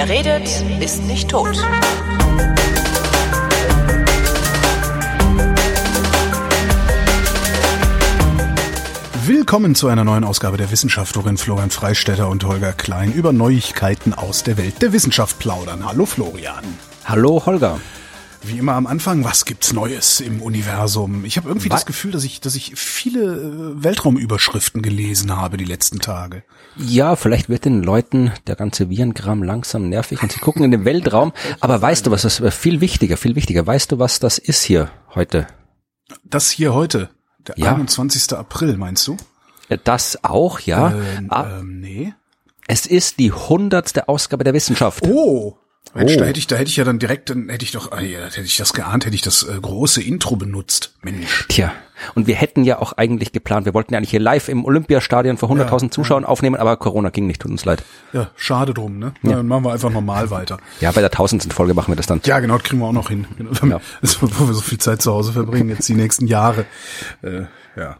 Wer redet, ist nicht tot. Willkommen zu einer neuen Ausgabe der Wissenschaft, worin Florian Freistetter und Holger Klein über Neuigkeiten aus der Welt der Wissenschaft plaudern. Hallo Florian. Hallo Holger. Wie immer am Anfang, was gibt's Neues im Universum? Ich habe irgendwie Was? das Gefühl, dass ich, dass ich viele äh, Weltraumüberschriften gelesen habe die letzten Tage. Ja, vielleicht wird den Leuten der ganze Virenkram langsam nervig und sie gucken in den Weltraum. Aber weißt du, was das viel wichtiger, viel wichtiger. Weißt du, was das ist hier heute? Das hier heute, der ja. 21. April, meinst du? Das auch, ja. Ähm, ah, ähm, nee. Es ist die hundertste Ausgabe der Wissenschaft. Oh. Mensch, oh. da hätte ich, da hätte ich ja dann direkt, dann hätte ich doch, ah, ja, hätte ich das geahnt, hätte ich das äh, große Intro benutzt. Mensch. Tja. Und wir hätten ja auch eigentlich geplant, wir wollten ja eigentlich hier live im Olympiastadion vor 100.000 ja, Zuschauern ja. aufnehmen, aber Corona ging nicht, tut uns leid. Ja, schade drum, ne? Ja. Dann machen wir einfach normal weiter. Ja, bei der tausendsten Folge machen wir das dann. Ja, genau, das kriegen wir auch noch hin. Ja. Wo wir so viel Zeit zu Hause verbringen, jetzt die nächsten Jahre. Äh, ja.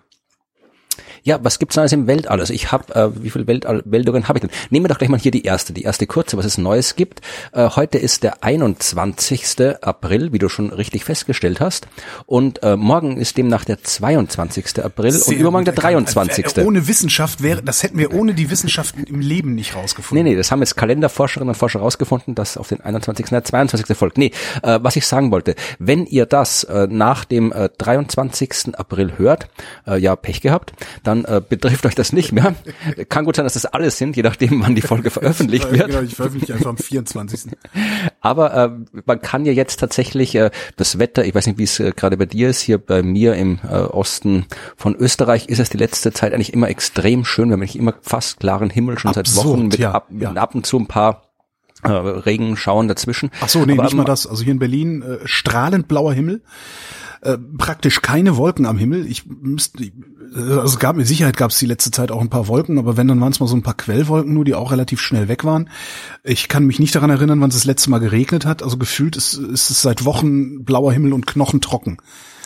Ja, was gibt's Neues im Weltall? Also ich habe, äh, wie viele Weltall Meldungen habe ich denn? Nehmen wir doch gleich mal hier die erste, die erste kurze, was es Neues gibt. Äh, heute ist der 21. April, wie du schon richtig festgestellt hast. Und äh, morgen ist demnach der 22. April Sehr und übermorgen der 23. Äh, ohne Wissenschaft wäre, das hätten wir ohne die Wissenschaften im Leben nicht rausgefunden. Nee, nee, das haben jetzt Kalenderforscherinnen und Forscher rausgefunden, dass auf den 21. der 22. folgt. Nee, äh, was ich sagen wollte, wenn ihr das äh, nach dem äh, 23. April hört, äh, ja, Pech gehabt, dann äh, betrifft euch das nicht mehr. Kann gut sein, dass das alles sind, je nachdem, wann die Folge veröffentlicht wird. Genau, ich veröffentliche einfach am 24. Aber äh, man kann ja jetzt tatsächlich äh, das Wetter, ich weiß nicht, wie es äh, gerade bei dir ist, hier bei mir im äh, Osten von Österreich ist es die letzte Zeit eigentlich immer extrem schön. Wir haben eigentlich immer fast klaren Himmel schon Absurd, seit Wochen mit ja, ab, ja. ab und zu ein paar äh, Regenschauen dazwischen. Ach so, nee, Aber, nicht mal das. Also hier in Berlin äh, strahlend blauer Himmel. Äh, praktisch keine Wolken am Himmel. Ich müsste, also gab mit Sicherheit gab es die letzte Zeit auch ein paar Wolken, aber wenn dann waren es mal so ein paar Quellwolken nur, die auch relativ schnell weg waren. Ich kann mich nicht daran erinnern, wann es das letzte Mal geregnet hat. Also gefühlt ist, ist es seit Wochen blauer Himmel und knochentrocken.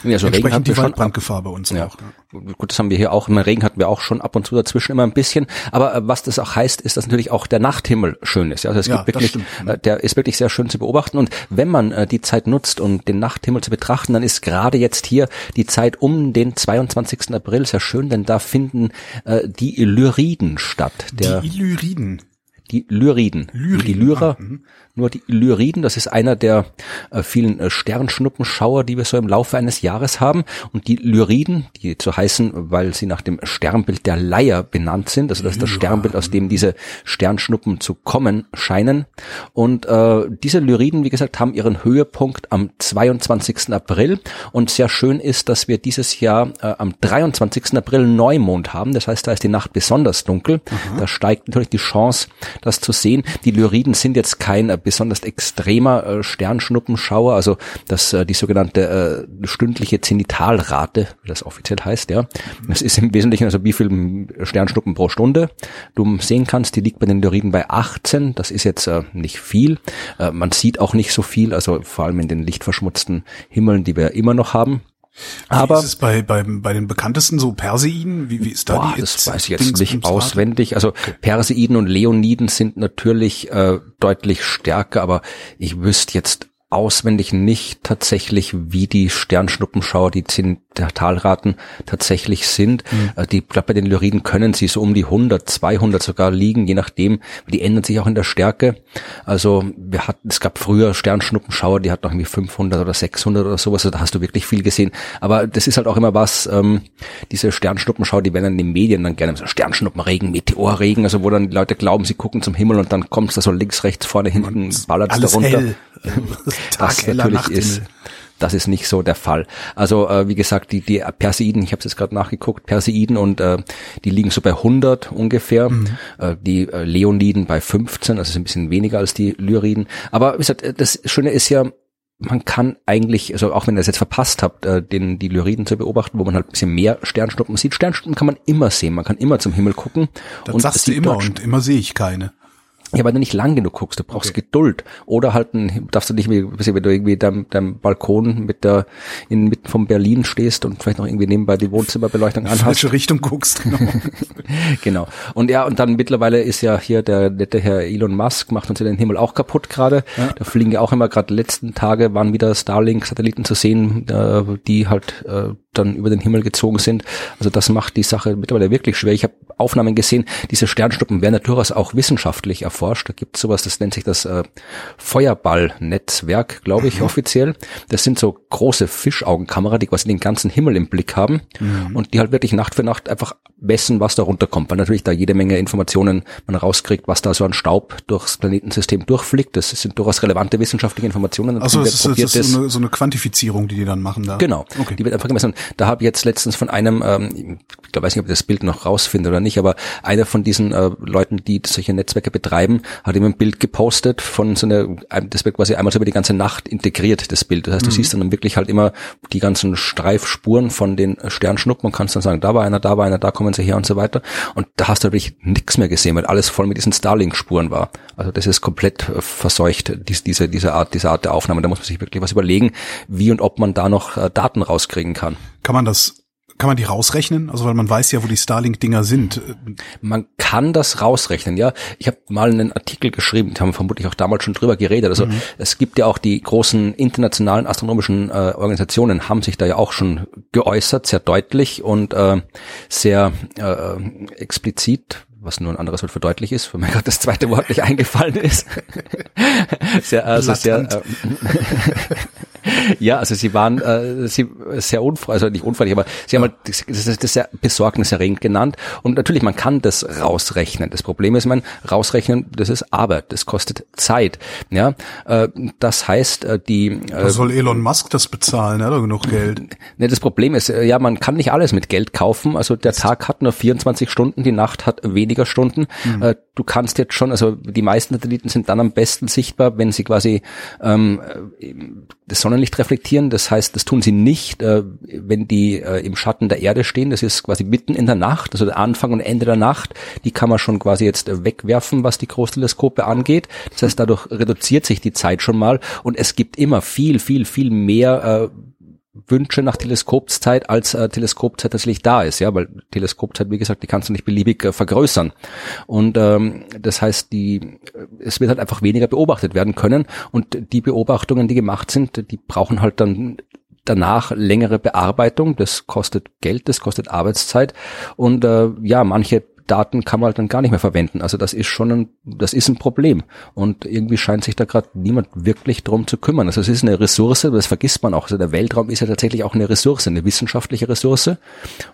Ja, so Regen die Waldbrandgefahr bei uns ja. auch. Gut, das haben wir hier auch. Im Regen hatten wir auch schon ab und zu dazwischen immer ein bisschen. Aber äh, was das auch heißt, ist, dass natürlich auch der Nachthimmel schön ist. Also es ja, gibt wirklich, äh, der ist wirklich sehr schön zu beobachten. Und wenn man äh, die Zeit nutzt, um den Nachthimmel zu betrachten, dann ist gerade jetzt hier die Zeit um den 22. April sehr schön, denn da finden äh, die Illyriden statt. Der, die Illyriden? Die Lyriden. Lyriden. Die Lyrer. Ah, mhm nur die Lyriden. Das ist einer der äh, vielen äh, Sternschnuppenschauer, die wir so im Laufe eines Jahres haben. Und die Lyriden, die zu heißen, weil sie nach dem Sternbild der Leier benannt sind, also das ist das Sternbild, aus dem diese Sternschnuppen zu kommen scheinen. Und äh, diese Lyriden, wie gesagt, haben ihren Höhepunkt am 22. April. Und sehr schön ist, dass wir dieses Jahr äh, am 23. April Neumond haben. Das heißt, da ist die Nacht besonders dunkel. Aha. Da steigt natürlich die Chance, das zu sehen. Die Lyriden sind jetzt kein äh, besonders extremer äh, Sternschnuppenschauer, also das äh, die sogenannte stündliche Zenitalrate, wie das offiziell heißt, ja. Das ist im Wesentlichen also wie viel Sternschnuppen pro Stunde du sehen kannst. Die liegt bei den Lyriden bei 18. Das ist jetzt nicht viel. Man sieht auch nicht so viel, also vor allem in den lichtverschmutzten Himmeln, die wir immer noch haben. Aber wie ist es bei, bei, bei den bekanntesten so Perseiden? Wie, wie ist da boah, die? Das weiß ich jetzt nicht auswendig. Also okay. Perseiden und Leoniden sind natürlich äh, deutlich stärker, aber ich wüsste jetzt auswendig nicht tatsächlich, wie die Sternschnuppenschauer, die Talraten tatsächlich sind. Mhm. Die, glaube bei den Lyriden können sie so um die 100, 200 sogar liegen, je nachdem. Die ändern sich auch in der Stärke. Also wir hatten, es gab früher Sternschnuppenschauer, die hatten noch irgendwie 500 oder 600 oder sowas. Also da hast du wirklich viel gesehen. Aber das ist halt auch immer was, ähm, diese Sternschnuppenschauer, die werden dann in den Medien dann gerne so Sternschnuppenregen, Meteorregen, also wo dann die Leute glauben, sie gucken zum Himmel und dann kommt es da so links, rechts, vorne, hinten, ballert es darunter. Hell. das natürlich ist, das ist nicht so der Fall. Also äh, wie gesagt, die, die Perseiden, ich habe es jetzt gerade nachgeguckt, Perseiden und äh, die liegen so bei 100 ungefähr, mhm. äh, die äh, Leoniden bei 15, also ist ein bisschen weniger als die Lyriden. Aber wie gesagt, das Schöne ist ja, man kann eigentlich, also auch wenn ihr das jetzt verpasst habt, äh, den, die Lyriden zu beobachten, wo man halt ein bisschen mehr Sternschnuppen sieht. Sternschnuppen kann man immer sehen, man kann immer zum Himmel gucken. Das und sagst du immer und immer sehe ich keine. Ja, weil du nicht lang genug guckst, du brauchst okay. Geduld. Oder halt, ein, darfst du nicht, wie, wenn du irgendwie deinem, deinem Balkon mit der, inmitten von Berlin stehst und vielleicht noch irgendwie nebenbei die Wohnzimmerbeleuchtung anhast. Falsche Richtung guckst, genau. genau. Und ja, und dann mittlerweile ist ja hier der nette Herr Elon Musk, macht uns ja den Himmel auch kaputt gerade. Ja. Da fliegen ja auch immer gerade letzten Tage waren wieder Starlink-Satelliten zu sehen, äh, die halt äh, dann über den Himmel gezogen sind. Also das macht die Sache mittlerweile wirklich schwer. Ich habe Aufnahmen gesehen, diese Sternschnuppen werden durchaus auch wissenschaftlich erforscht. Da gibt es sowas, das nennt sich das äh, Feuerballnetzwerk, glaube ich, mhm. offiziell. Das sind so große Fischaugenkamera, die quasi den ganzen Himmel im Blick haben mhm. und die halt wirklich Nacht für Nacht einfach messen, was da runterkommt, weil natürlich da jede Menge Informationen man rauskriegt, was da so an Staub durchs Planetensystem durchfliegt. Das sind durchaus relevante wissenschaftliche Informationen. Also das ist, das ist so, eine, so eine Quantifizierung, die die dann machen da. Genau, okay. die wird einfach gemessen. Da habe ich jetzt letztens von einem, ähm, ich weiß nicht, ob ich das Bild noch rausfinde oder nicht, aber einer von diesen äh, Leuten, die solche Netzwerke betreiben, hat ihm ein Bild gepostet von so einer, das wird quasi einmal so über die ganze Nacht integriert, das Bild. Das heißt, du mhm. siehst dann wirklich halt immer die ganzen Streifspuren von den Sternschnuppen und kannst dann sagen, da war einer, da war einer, da kommen sie her und so weiter. Und da hast du wirklich nichts mehr gesehen, weil alles voll mit diesen Starlink-Spuren war. Also das ist komplett äh, verseucht, diese, diese Art, diese Art der Aufnahme. Da muss man sich wirklich was überlegen, wie und ob man da noch äh, Daten rauskriegen kann. Kann man das kann man die rausrechnen? Also weil man weiß ja, wo die Starlink-Dinger sind. Man kann das rausrechnen, ja. Ich habe mal einen Artikel geschrieben, da haben wir vermutlich auch damals schon drüber geredet. Also mhm. es gibt ja auch die großen internationalen astronomischen äh, Organisationen, haben sich da ja auch schon geäußert, sehr deutlich und äh, sehr äh, explizit was nur ein anderes Wort für deutlich ist, weil mir gerade das zweite Wort nicht eingefallen ist. sehr, also sehr, äh, ja, also sie waren äh, sie sehr unfreundlich, also nicht unfreundlich, aber sie haben halt das, das, das sehr besorgniserregend genannt. Und natürlich, man kann das rausrechnen. Das Problem ist, man rausrechnen, das ist Arbeit, das kostet Zeit. Ja, äh, das heißt, äh, die äh, soll Elon Musk das bezahlen? Er hat doch genug Geld. Ne, das Problem ist, äh, ja, man kann nicht alles mit Geld kaufen. Also der Tag hat nur 24 Stunden, die Nacht hat weniger Stunden. Mhm. Äh, du kannst jetzt schon, also die meisten Satelliten sind dann am besten sichtbar, wenn sie quasi ähm, das Sonnenlicht reflektieren. Das heißt, das tun sie nicht, äh, wenn die äh, im Schatten der Erde stehen. Das ist quasi mitten in der Nacht, also der Anfang und Ende der Nacht. Die kann man schon quasi jetzt äh, wegwerfen, was die Großteleskope angeht. Das heißt, dadurch reduziert sich die Zeit schon mal und es gibt immer viel, viel, viel mehr äh, Wünsche nach Teleskopzeit als äh, Teleskopzeit tatsächlich da ist, ja, weil Teleskopzeit, wie gesagt, die kannst du nicht beliebig äh, vergrößern. Und ähm, das heißt, die äh, es wird halt einfach weniger beobachtet werden können. Und die Beobachtungen, die gemacht sind, die brauchen halt dann danach längere Bearbeitung, das kostet Geld, das kostet Arbeitszeit. Und äh, ja, manche Daten kann man halt dann gar nicht mehr verwenden. Also das ist schon ein, das ist ein Problem. Und irgendwie scheint sich da gerade niemand wirklich drum zu kümmern. Also es ist eine Ressource, das vergisst man auch. Also der Weltraum ist ja tatsächlich auch eine Ressource, eine wissenschaftliche Ressource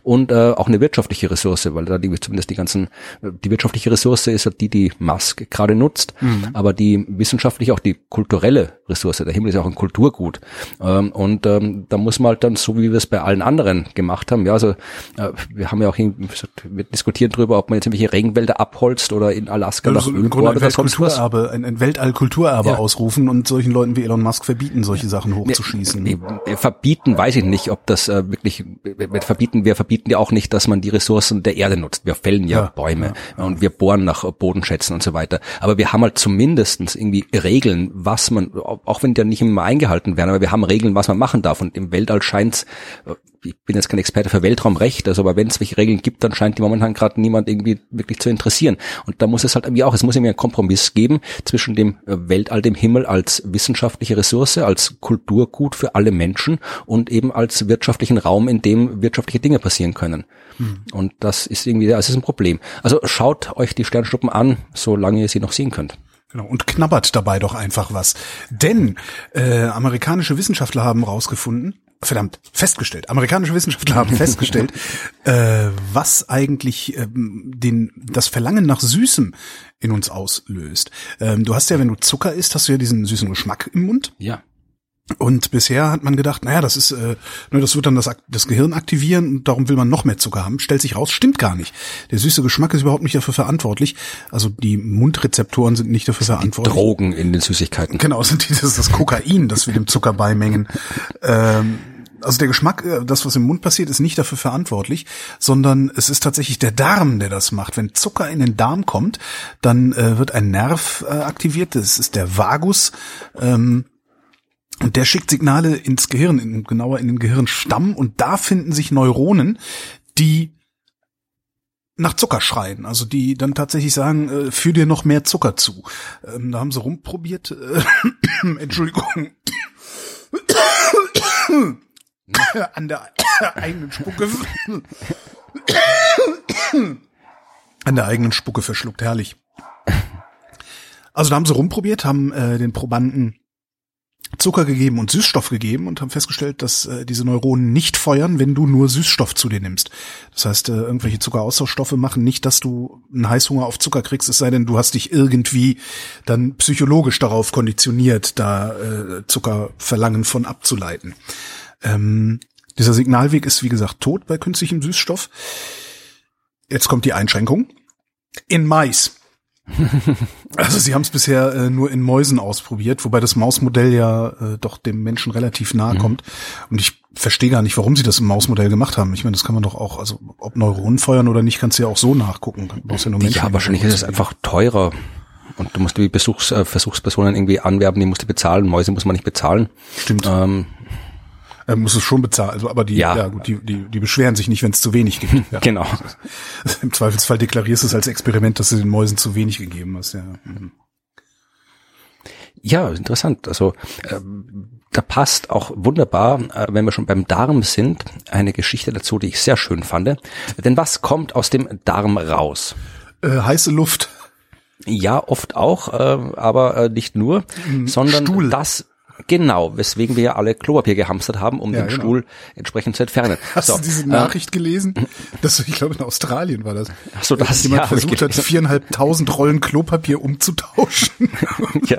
und äh, auch eine wirtschaftliche Ressource, weil da die zumindest die ganzen, die wirtschaftliche Ressource ist ja die, die Musk gerade nutzt, mhm. aber die wissenschaftliche, auch die kulturelle Ressource, der Himmel ist ja auch ein Kulturgut. Ähm, und ähm, da muss man halt dann, so wie wir es bei allen anderen gemacht haben, ja, also äh, wir haben ja auch, wir diskutieren drüber, ob man jetzt irgendwelche Regenwälder abholzt oder in Alaska also nach Öl bohrt oder sonst was. Ein, ein Weltallkulturerbe ja. ausrufen und solchen Leuten wie Elon Musk verbieten, solche Sachen hochzuschießen. Nee, nee, verbieten weiß ich nicht, ob das äh, wirklich wir verbieten, wir verbieten ja auch nicht, dass man die Ressourcen der Erde nutzt. Wir fällen ja, ja Bäume ja. und wir bohren nach Bodenschätzen und so weiter. Aber wir haben halt zumindestens irgendwie Regeln, was man, auch wenn die ja nicht immer eingehalten werden, aber wir haben Regeln, was man machen darf. Und im Weltall scheint ich bin jetzt kein Experte für Weltraumrecht, also aber wenn es welche Regeln gibt, dann scheint die momentan gerade niemand irgendwie wirklich zu interessieren. Und da muss es halt irgendwie auch, es muss irgendwie einen Kompromiss geben zwischen dem äh, Weltall, dem Himmel als wissenschaftliche Ressource, als Kulturgut für alle Menschen und eben als wirtschaftlichen Raum, in dem wirtschaftliche Dinge passieren können. Hm. Und das ist irgendwie, das ist ein Problem. Also schaut euch die Sternschnuppen an, solange ihr sie noch sehen könnt. Genau, und knabbert dabei doch einfach was. Denn äh, amerikanische Wissenschaftler haben rausgefunden, verdammt, festgestellt, amerikanische Wissenschaftler haben festgestellt, äh, was eigentlich ähm, den, das Verlangen nach Süßem in uns auslöst. Ähm, du hast ja, wenn du Zucker isst, hast du ja diesen süßen Geschmack im Mund. Ja. Und bisher hat man gedacht, naja, das ist, äh, ne, das wird dann das, das Gehirn aktivieren und darum will man noch mehr Zucker haben. Stellt sich raus, stimmt gar nicht. Der süße Geschmack ist überhaupt nicht dafür verantwortlich. Also die Mundrezeptoren sind nicht dafür verantwortlich. Die Drogen in den Süßigkeiten. Genau, sind dieses das Kokain, das wir dem Zucker beimengen. Ähm, also der Geschmack, äh, das was im Mund passiert, ist nicht dafür verantwortlich, sondern es ist tatsächlich der Darm, der das macht. Wenn Zucker in den Darm kommt, dann äh, wird ein Nerv äh, aktiviert, das ist der Vagus. Ähm, und der schickt Signale ins Gehirn, in, genauer in den Gehirnstamm, und da finden sich Neuronen, die nach Zucker schreien, also die dann tatsächlich sagen, äh, führ dir noch mehr Zucker zu. Ähm, da haben sie rumprobiert, äh, Entschuldigung, an der eigenen Spucke, an der eigenen Spucke verschluckt, herrlich. Also da haben sie rumprobiert, haben äh, den Probanden Zucker gegeben und Süßstoff gegeben und haben festgestellt, dass äh, diese Neuronen nicht feuern, wenn du nur Süßstoff zu dir nimmst. Das heißt, äh, irgendwelche Zuckeraustauschstoffe machen nicht, dass du einen Heißhunger auf Zucker kriegst, es sei denn, du hast dich irgendwie dann psychologisch darauf konditioniert, da äh, Zuckerverlangen von abzuleiten. Ähm, dieser Signalweg ist, wie gesagt, tot bei künstlichem Süßstoff. Jetzt kommt die Einschränkung. In Mais also sie haben es bisher äh, nur in Mäusen ausprobiert, wobei das Mausmodell ja äh, doch dem Menschen relativ nahe mhm. kommt. Und ich verstehe gar nicht, warum sie das im Mausmodell gemacht haben. Ich meine, das kann man doch auch, also ob Neuronen feuern oder nicht, kannst du ja auch so nachgucken. Du brauchst ja, nur Menschen, ja wahrscheinlich ist es einfach teurer. Und du musst die Besuchs, äh, Versuchspersonen irgendwie anwerben, die musst du bezahlen. Mäuse muss man nicht bezahlen. Stimmt. Ähm, er muss es schon bezahlen. Also, aber die, ja. ja gut, die, die, die beschweren sich nicht, wenn es zu wenig gibt. Ja. genau. Im Zweifelsfall deklarierst du es als Experiment, dass du den Mäusen zu wenig gegeben hast. Ja, mhm. ja interessant. Also äh, da passt auch wunderbar, äh, wenn wir schon beim Darm sind, eine Geschichte dazu, die ich sehr schön fand. Denn was kommt aus dem Darm raus? Äh, heiße Luft. Ja, oft auch, äh, aber äh, nicht nur, mhm. sondern Stuhl. das Genau, weswegen wir ja alle Klopapier gehamstert haben, um ja, den genau. Stuhl entsprechend zu entfernen. Hast so, du diese äh, Nachricht äh, gelesen? Das, ich glaube, in Australien war das. Ach so, das jemand ja, versucht hat, viereinhalbtausend Rollen Klopapier umzutauschen. ja.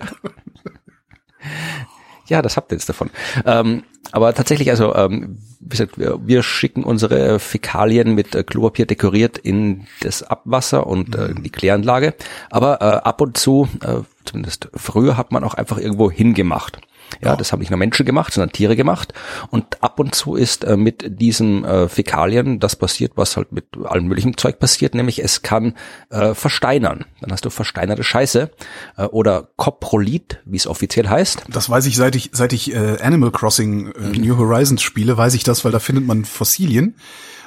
Ja, das habt ihr jetzt davon. Ähm, aber tatsächlich, also ähm, wie gesagt, wir, wir schicken unsere Fäkalien mit äh, Klopapier dekoriert in das Abwasser und äh, in die Kläranlage. Aber äh, ab und zu, äh, zumindest früher, hat man auch einfach irgendwo hingemacht. Ja, das haben nicht nur Menschen gemacht, sondern Tiere gemacht. Und ab und zu ist äh, mit diesen äh, Fäkalien das passiert, was halt mit allem möglichen Zeug passiert, nämlich es kann äh, versteinern. Dann hast du versteinerte Scheiße äh, oder Coprolit, wie es offiziell heißt. Das weiß ich, seit ich seit ich äh, Animal Crossing äh, New Horizons spiele, weiß ich das, weil da findet man Fossilien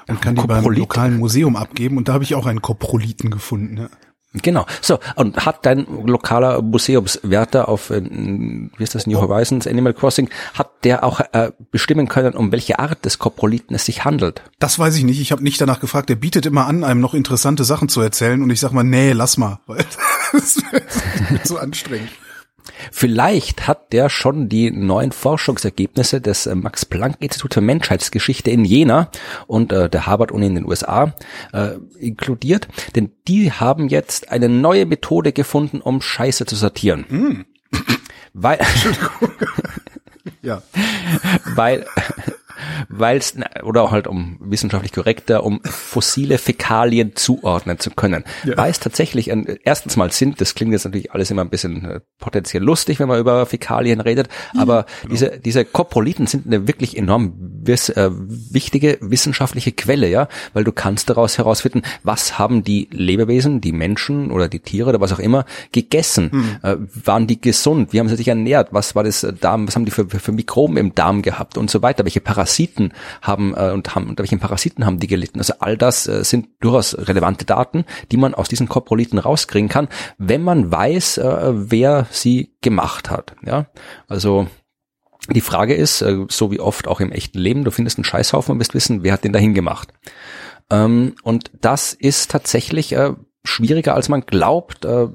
und kann die beim lokalen Museum abgeben. Und da habe ich auch einen Coproliten gefunden. Ja. Genau. So, und hat dein lokaler Museumswärter auf, äh, wie ist das, New Horizons, Animal Crossing, hat der auch äh, bestimmen können, um welche Art des Koproliten es sich handelt? Das weiß ich nicht. Ich habe nicht danach gefragt. Der bietet immer an, einem noch interessante Sachen zu erzählen und ich sag mal, nee, lass mal, weil das ist so anstrengend. Vielleicht hat der schon die neuen Forschungsergebnisse des äh, Max Planck Institut für Menschheitsgeschichte in Jena und äh, der Harvard Uni in den USA äh, inkludiert, denn die haben jetzt eine neue Methode gefunden, um Scheiße zu sortieren. Mm. Weil, ja. weil weil es oder halt um wissenschaftlich korrekter, um fossile Fäkalien zuordnen zu können. Ja. Weil es tatsächlich ein, erstens mal sind, das klingt jetzt natürlich alles immer ein bisschen äh, potenziell lustig, wenn man über Fäkalien redet, mhm, aber genau. diese diese Koproliten sind eine wirklich enorm wiss, äh, wichtige wissenschaftliche Quelle, ja, weil du kannst daraus herausfinden, was haben die Lebewesen, die Menschen oder die Tiere oder was auch immer gegessen? Mhm. Äh, waren die gesund? Wie haben sie sich ernährt? Was war das Darm? Was haben die für, für Mikroben im Darm gehabt und so weiter? Welche Parasiten Parasiten haben äh, und haben unter welchen Parasiten haben die gelitten. Also all das äh, sind durchaus relevante Daten, die man aus diesen Koproliten rauskriegen kann, wenn man weiß, äh, wer sie gemacht hat. Ja, also die Frage ist, äh, so wie oft auch im echten Leben, du findest einen Scheißhaufen und wirst wissen, wer hat den dahin gemacht. Ähm, und das ist tatsächlich äh, schwieriger, als man glaubt. Äh,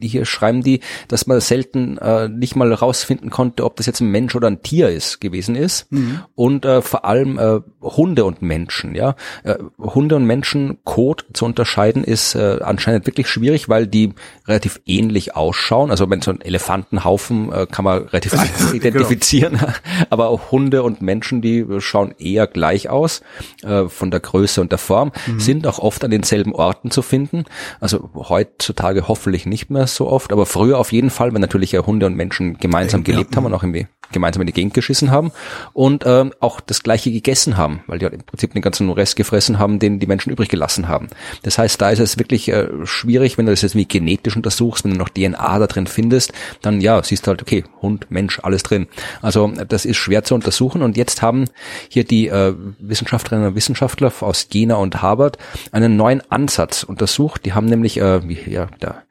hier schreiben die, dass man selten äh, nicht mal rausfinden konnte, ob das jetzt ein Mensch oder ein Tier ist gewesen ist. Mhm. Und äh, vor allem äh, Hunde und Menschen, ja. Äh, Hunde und Menschen Code zu unterscheiden ist äh, anscheinend wirklich schwierig, weil die relativ ähnlich ausschauen. Also wenn so ein Elefantenhaufen äh, kann man relativ einfach genau. identifizieren, genau. aber auch Hunde und Menschen, die schauen eher gleich aus äh, von der Größe und der Form, mhm. sind auch oft an denselben Orten zu finden. Also heutzutage hoffentlich nicht mehr mehr so oft, aber früher auf jeden Fall, wenn natürlich ja Hunde und Menschen gemeinsam ja, gelebt ja. haben und auch irgendwie gemeinsam in die Gegend geschissen haben und ähm, auch das gleiche gegessen haben, weil die halt im Prinzip den ganzen Rest gefressen haben, den die Menschen übrig gelassen haben. Das heißt, da ist es wirklich äh, schwierig, wenn du das jetzt wie genetisch untersuchst, wenn du noch DNA da drin findest, dann ja, siehst du halt, okay, Hund, Mensch, alles drin. Also das ist schwer zu untersuchen und jetzt haben hier die äh, Wissenschaftlerinnen und Wissenschaftler aus Jena und Harvard einen neuen Ansatz untersucht. Die haben nämlich, äh, wie, ja, da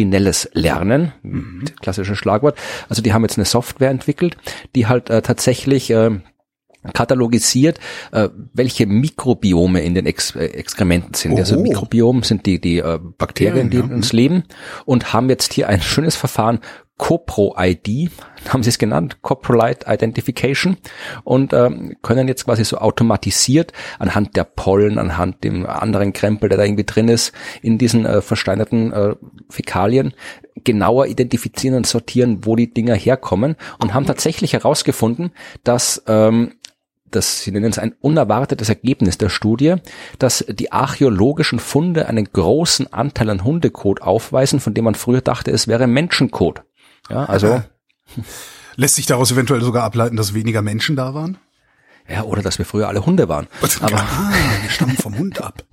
maschinelles Lernen, mhm. klassisches Schlagwort. Also die haben jetzt eine Software entwickelt, die halt äh, tatsächlich äh, katalogisiert, äh, welche Mikrobiome in den Ex äh, Exkrementen sind. Also Oho. Also Mikrobiom sind die, die äh, Bakterien, die in uns leben und haben jetzt hier ein schönes Verfahren, CoPro-ID, haben sie es genannt, Coprolite Identification und ähm, können jetzt quasi so automatisiert anhand der Pollen, anhand dem anderen Krempel, der da irgendwie drin ist, in diesen äh, versteinerten äh, Fäkalien genauer identifizieren und sortieren, wo die Dinger herkommen und haben tatsächlich herausgefunden, dass ähm, das, Sie nennen es ein unerwartetes Ergebnis der Studie, dass die archäologischen Funde einen großen Anteil an Hundekot aufweisen, von dem man früher dachte, es wäre Menschenkot. Ja, also. Lässt sich daraus eventuell sogar ableiten, dass weniger Menschen da waren? Ja, oder dass wir früher alle Hunde waren. Aber ah, wir stammen vom Hund ab.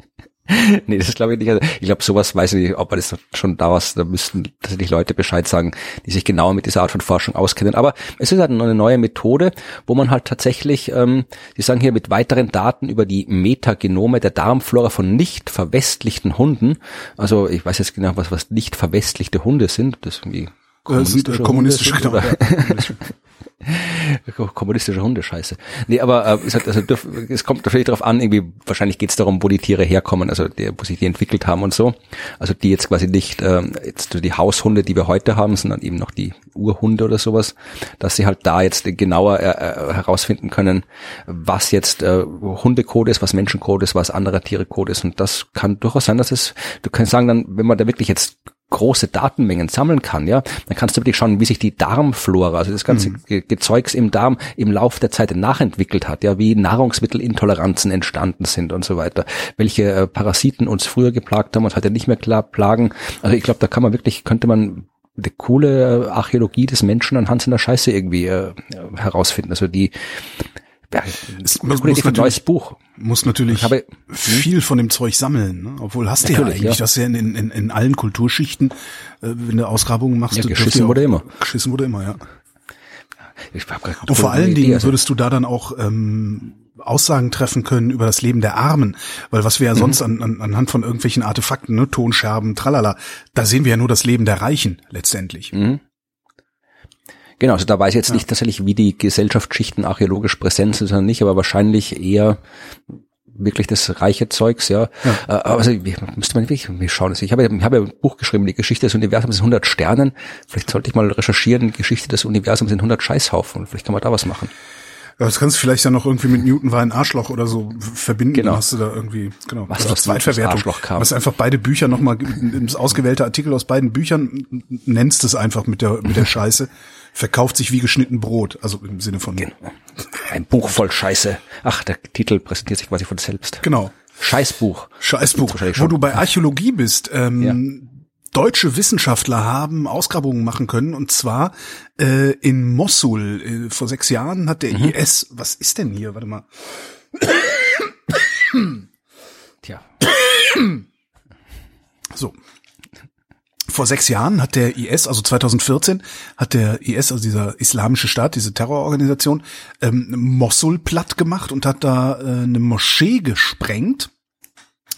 nee, das glaube ich nicht. Also ich glaube, sowas weiß ich nicht, ob man das schon da was, da müssten tatsächlich Leute Bescheid sagen, die sich genauer mit dieser Art von Forschung auskennen. Aber es ist halt eine neue Methode, wo man halt tatsächlich, ähm, die sagen hier mit weiteren Daten über die Metagenome der Darmflora von nicht verwestlichten Hunden, also ich weiß jetzt genau, was, was nicht verwestlichte Hunde sind, das irgendwie kommunistische, äh, kommunistische Hunde genau, Kommunistische Hundescheiße. Nee, aber äh, es, hat, also es kommt natürlich darauf an, irgendwie, wahrscheinlich geht es darum, wo die Tiere herkommen, also der, wo sich die entwickelt haben und so. Also die jetzt quasi nicht äh, jetzt die Haushunde, die wir heute haben, sondern eben noch die Urhunde oder sowas, dass sie halt da jetzt genauer äh, äh herausfinden können, was jetzt äh, Hundecode ist, was Menschencode ist, was anderer Tierecode ist. Und das kann durchaus sein, dass es, du kannst sagen dann, wenn man da wirklich jetzt große Datenmengen sammeln kann, ja, dann kannst du wirklich schauen, wie sich die Darmflora, also das ganze mhm. Gezeugs im Darm im Laufe der Zeit nachentwickelt hat, ja, wie Nahrungsmittelintoleranzen entstanden sind und so weiter, welche äh, Parasiten uns früher geplagt haben und heute nicht mehr klar plagen. Also ich glaube, da kann man wirklich, könnte man eine coole Archäologie des Menschen anhand seiner Scheiße irgendwie äh, herausfinden. Also die ja, es muss, muss ein neues Buch. Muss natürlich habe, viel von dem Zeug sammeln, ne? obwohl hast du ja eigentlich, ja. das ja in, in, in allen Kulturschichten, äh, wenn du Ausgrabungen machst, ja, geschissen wurde immer. Geschissen wurde immer, ja. Ich hab Und vor allen Dingen also. würdest du da dann auch ähm, Aussagen treffen können über das Leben der Armen, weil was wir ja mhm. sonst an, an, anhand von irgendwelchen Artefakten, ne, Tonscherben, tralala, da sehen wir ja nur das Leben der Reichen letztendlich. Mhm. Genau, also da weiß ich jetzt ja. nicht tatsächlich, wie die Gesellschaftsschichten archäologisch präsent sind, sondern nicht, aber wahrscheinlich eher wirklich das reiche Zeugs, ja. ja. Äh, also müsste man wirklich wie schauen. Ich habe, ich habe ein Buch geschrieben, die Geschichte des Universums in 100 Sternen. Vielleicht sollte ich mal recherchieren, Geschichte des Universums in 100 Scheißhaufen. Vielleicht kann man da was machen. Ja, das kannst du vielleicht dann noch irgendwie mit Newton war ein Arschloch oder so verbinden. Genau. Hast du da irgendwie, genau. Was also aus Zweitverwertung. Arschloch kam. Was einfach beide Bücher nochmal, das ausgewählte Artikel aus beiden Büchern, nennst es einfach mit der, mit der Scheiße. Verkauft sich wie geschnitten Brot. Also im Sinne von. Genau. Ein Buch voll Scheiße. Ach, der Titel präsentiert sich quasi von selbst. Genau. Scheißbuch. Scheißbuch. Wo du bei Archäologie bist, ähm, ja deutsche Wissenschaftler haben Ausgrabungen machen können und zwar äh, in Mossul. Äh, vor sechs Jahren hat der mhm. IS, was ist denn hier? Warte mal. Tja. So. Vor sechs Jahren hat der IS, also 2014, hat der IS, also dieser islamische Staat, diese Terrororganisation, ähm, Mossul platt gemacht und hat da äh, eine Moschee gesprengt